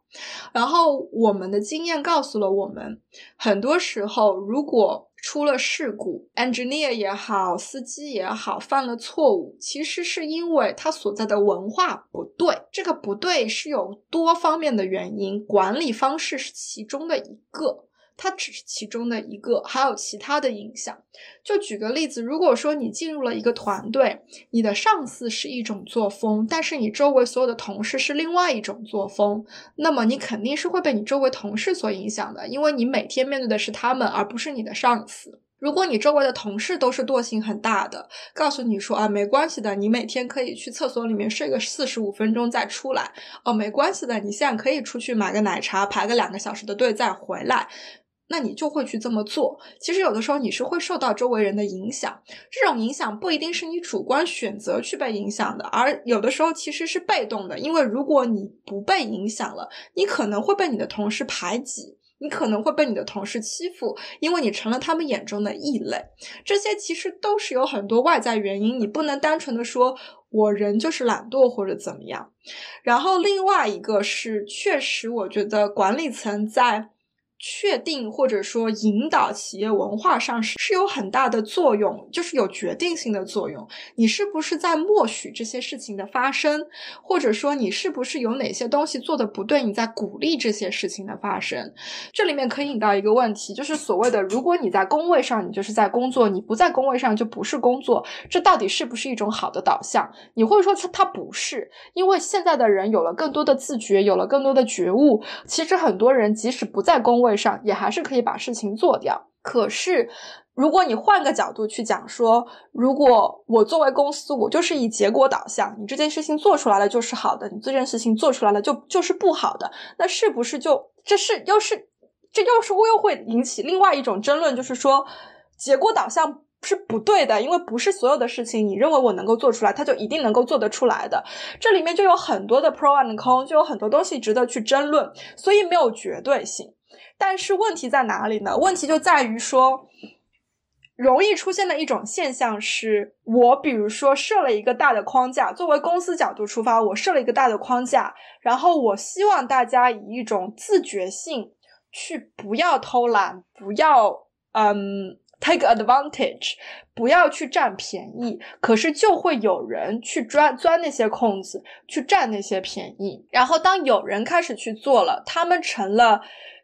然后我们的经验告诉了我们，很多时候如果出了事故，engineer 也好，司机也好，犯了错误，其实是因为他所在的文化不对。这个不对是有多方面的原因，管理方式是其中的一个。它只是其中的一个，还有其他的影响。就举个例子，如果说你进入了一个团队，你的上司是一种作风，但是你周围所有的同事是另外一种作风，那么你肯定是会被你周围同事所影响的，因为你每天面对的是他们，而不是你的上司。如果你周围的同事都是惰性很大的，告诉你说啊，没关系的，你每天可以去厕所里面睡个四十五分钟再出来，哦，没关系的，你现在可以出去买个奶茶，排个两个小时的队再回来。那你就会去这么做。其实有的时候你是会受到周围人的影响，这种影响不一定是你主观选择去被影响的，而有的时候其实是被动的。因为如果你不被影响了，你可能会被你的同事排挤，你可能会被你的同事欺负，因为你成了他们眼中的异类。这些其实都是有很多外在原因，你不能单纯的说我人就是懒惰或者怎么样。然后另外一个是，确实我觉得管理层在。确定或者说引导企业文化上是是有很大的作用，就是有决定性的作用。你是不是在默许这些事情的发生，或者说你是不是有哪些东西做的不对，你在鼓励这些事情的发生？这里面可以引到一个问题，就是所谓的如果你在工位上，你就是在工作；你不在工位上，就不是工作。这到底是不是一种好的导向？你会说它它不是，因为现在的人有了更多的自觉，有了更多的觉悟。其实很多人即使不在工位。会上也还是可以把事情做掉。可是，如果你换个角度去讲，说如果我作为公司，我就是以结果导向，你这件事情做出来了就是好的，你这件事情做出来了就就是不好的，那是不是就这是又是这又是又会引起另外一种争论？就是说，结果导向是不对的，因为不是所有的事情你认为我能够做出来，它就一定能够做得出来的。这里面就有很多的 pro and con，就有很多东西值得去争论，所以没有绝对性。但是问题在哪里呢？问题就在于说，容易出现的一种现象是，我比如说设了一个大的框架，作为公司角度出发，我设了一个大的框架，然后我希望大家以一种自觉性去不要偷懒，不要嗯 take advantage，不要去占便宜。可是就会有人去钻钻那些空子，去占那些便宜。然后当有人开始去做了，他们成了。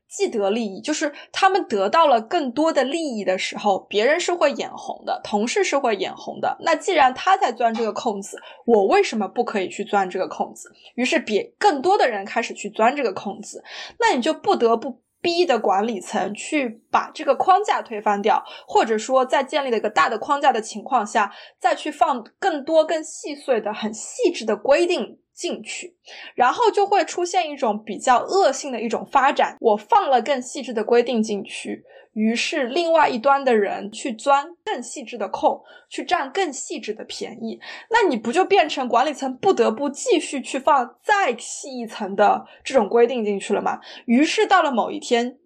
既得利益就是他们得到了更多的利益的时候，别人是会眼红的，同事是会眼红的。那既然他在钻这个空子，我为什么不可以去钻这个空子？于是别更多的人开始去钻这个空子，那你就不得不逼的管理层去把这个框架推翻掉，或者说在建立了一个大的框架的情况下，再去放更多更细碎的、很细致的规定。进去，然后就会出现一种比较恶性的一种发展。我放了更细致的规定进去，于是另外一端的人去钻更细致的空，去占更细致的便宜。那你不就变成管理层不得不继续去放再细一层的这种规定进去了吗？于是到了某一天，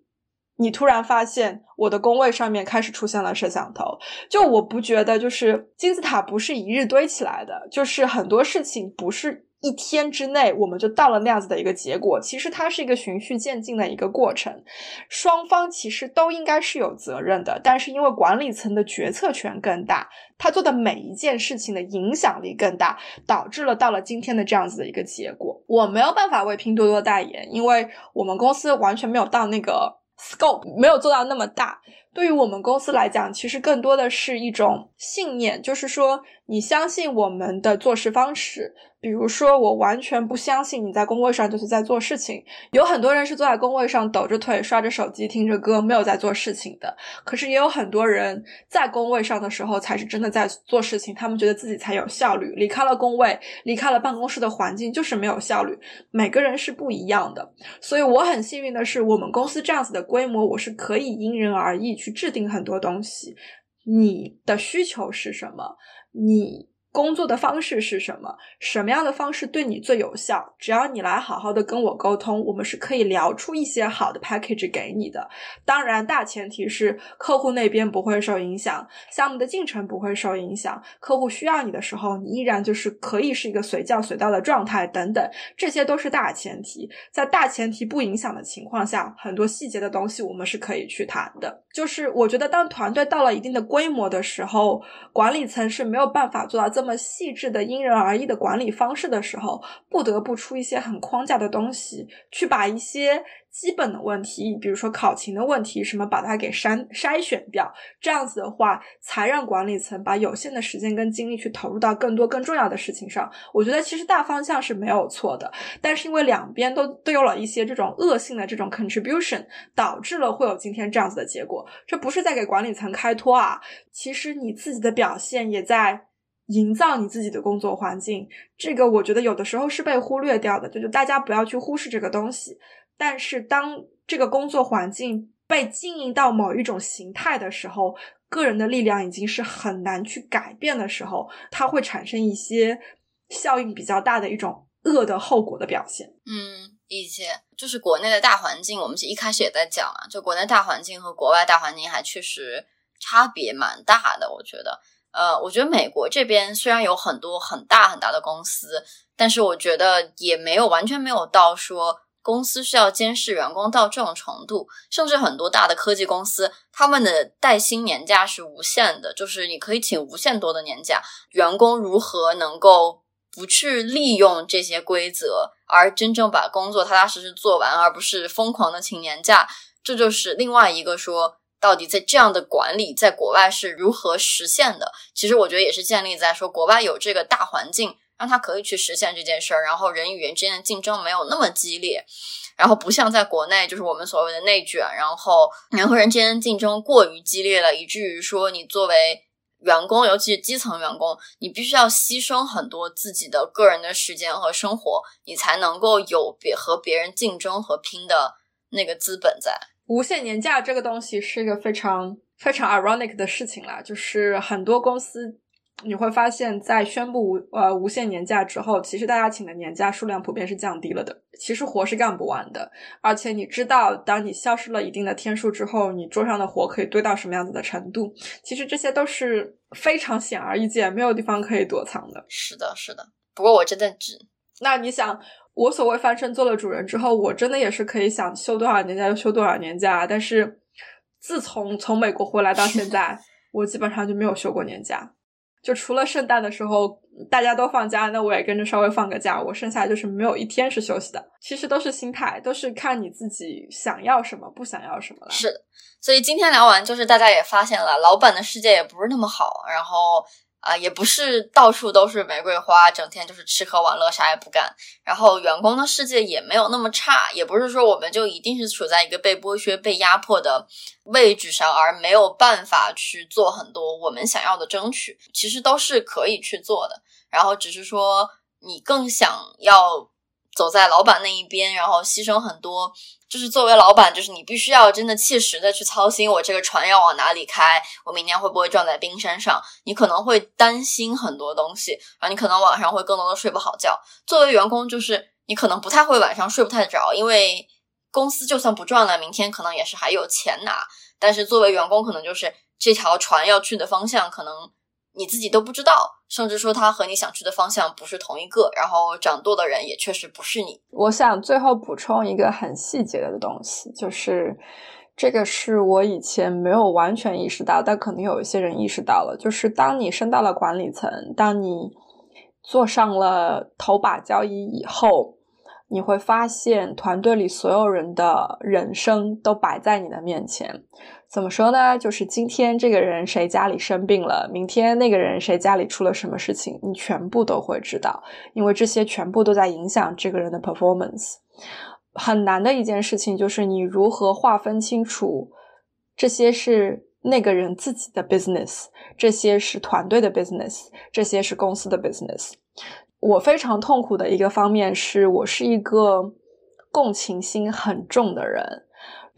你突然发现我的工位上面开始出现了摄像头。就我不觉得，就是金字塔不是一日堆起来的，就是很多事情不是。一天之内，我们就到了那样子的一个结果。其实它是一个循序渐进的一个过程，双方其实都应该是有责任的。但是因为管理层的决策权更大，他做的每一件事情的影响力更大，导致了到了今天的这样子的一个结果。我没有办法为拼多多代言，因为我们公司完全没有到那个 scope，没有做到那么大。对于我们公司来讲，其实更多的是一种信念，就是说你相信我们的做事方式。比如说，我完全不相信你在工位上就是在做事情。有很多人是坐在工位上抖着腿刷着手机听着歌，没有在做事情的。可是也有很多人在工位上的时候才是真的在做事情，他们觉得自己才有效率。离开了工位，离开了办公室的环境，就是没有效率。每个人是不一样的，所以我很幸运的是，我们公司这样子的规模，我是可以因人而异去制定很多东西。你的需求是什么？你。工作的方式是什么？什么样的方式对你最有效？只要你来好好的跟我沟通，我们是可以聊出一些好的 package 给你的。当然，大前提是客户那边不会受影响，项目的进程不会受影响，客户需要你的时候，你依然就是可以是一个随叫随到的状态等等，这些都是大前提。在大前提不影响的情况下，很多细节的东西我们是可以去谈的。就是我觉得，当团队到了一定的规模的时候，管理层是没有办法做到这这么细致的、因人而异的管理方式的时候，不得不出一些很框架的东西，去把一些。基本的问题，比如说考勤的问题，什么把它给筛筛选掉，这样子的话，才让管理层把有限的时间跟精力去投入到更多更重要的事情上。我觉得其实大方向是没有错的，但是因为两边都都有了一些这种恶性的这种 contribution，导致了会有今天这样子的结果。这不是在给管理层开脱啊，其实你自己的表现也在营造你自己的工作环境。这个我觉得有的时候是被忽略掉的，就是大家不要去忽视这个东西。但是，当这个工作环境被经营到某一种形态的时候，个人的力量已经是很难去改变的时候，它会产生一些效应比较大的一种恶的后果的表现。嗯，理解。就是国内的大环境，我们一开始也在讲啊，就国内大环境和国外大环境还确实差别蛮大的。我觉得，呃，我觉得美国这边虽然有很多很大很大的公司，但是我觉得也没有完全没有到说。公司需要监视员工到这种程度，甚至很多大的科技公司，他们的带薪年假是无限的，就是你可以请无限多的年假。员工如何能够不去利用这些规则，而真正把工作踏踏实实做完，而不是疯狂的请年假？这就是另外一个说，到底在这样的管理在国外是如何实现的？其实我觉得也是建立在说国外有这个大环境。让他可以去实现这件事儿，然后人与人之间的竞争没有那么激烈，然后不像在国内，就是我们所谓的内卷，然后人和人之间竞争过于激烈了，以至于说你作为员工，尤其是基层员工，你必须要牺牲很多自己的个人的时间和生活，你才能够有别和别人竞争和拼的那个资本在。无限年假这个东西是一个非常非常 ironic 的事情啦，就是很多公司。你会发现在宣布无呃无限年假之后，其实大家请的年假数量普遍是降低了的。其实活是干不完的，而且你知道，当你消失了一定的天数之后，你桌上的活可以堆到什么样子的程度？其实这些都是非常显而易见，没有地方可以躲藏的。是的，是的。不过我真的只……那你想，我所谓翻身做了主人之后，我真的也是可以想休多少年假就休多少年假。但是自从从美国回来到现在，我基本上就没有休过年假。就除了圣诞的时候大家都放假，那我也跟着稍微放个假。我剩下就是没有一天是休息的。其实都是心态，都是看你自己想要什么，不想要什么了。是的，所以今天聊完，就是大家也发现了，老板的世界也不是那么好。然后。啊，也不是到处都是玫瑰花，整天就是吃喝玩乐，啥也不干。然后员工的世界也没有那么差，也不是说我们就一定是处在一个被剥削、被压迫的位置上，而没有办法去做很多我们想要的争取。其实都是可以去做的，然后只是说你更想要走在老板那一边，然后牺牲很多。就是作为老板，就是你必须要真的切实的去操心，我这个船要往哪里开，我明天会不会撞在冰山上？你可能会担心很多东西，然后你可能晚上会更多的睡不好觉。作为员工，就是你可能不太会晚上睡不太着，因为公司就算不赚了，明天可能也是还有钱拿。但是作为员工，可能就是这条船要去的方向，可能。你自己都不知道，甚至说他和你想去的方向不是同一个，然后掌舵的人也确实不是你。我想最后补充一个很细节的东西，就是这个是我以前没有完全意识到，但可能有一些人意识到了，就是当你升到了管理层，当你坐上了头把交椅以后，你会发现团队里所有人的人生都摆在你的面前。怎么说呢？就是今天这个人谁家里生病了，明天那个人谁家里出了什么事情，你全部都会知道，因为这些全部都在影响这个人的 performance。很难的一件事情就是你如何划分清楚，这些是那个人自己的 business，这些是团队的 business，这些是公司的 business。我非常痛苦的一个方面是我是一个共情心很重的人。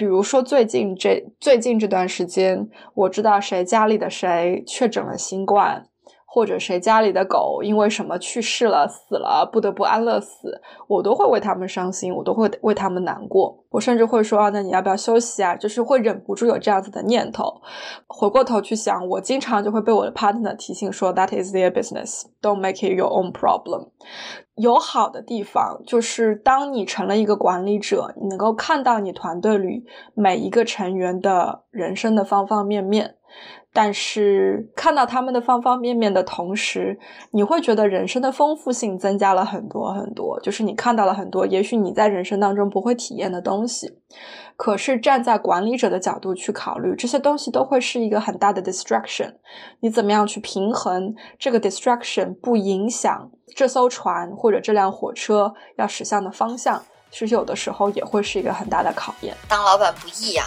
比如说，最近这最近这段时间，我知道谁家里的谁确诊了新冠。或者谁家里的狗因为什么去世了、死了，不得不安乐死，我都会为他们伤心，我都会为他们难过。我甚至会说：“，那你要不要休息啊？”就是会忍不住有这样子的念头。回过头去想，我经常就会被我的 partner 提醒说：“That is their business. Don't make it your own problem。”有好的地方就是，当你成了一个管理者，你能够看到你团队里每一个成员的人生的方方面面。但是看到他们的方方面面的同时，你会觉得人生的丰富性增加了很多很多。就是你看到了很多，也许你在人生当中不会体验的东西。可是站在管理者的角度去考虑，这些东西都会是一个很大的 distraction。你怎么样去平衡这个 distraction，不影响这艘船或者这辆火车要驶向的方向？其实有的时候也会是一个很大的考验。当老板不易呀。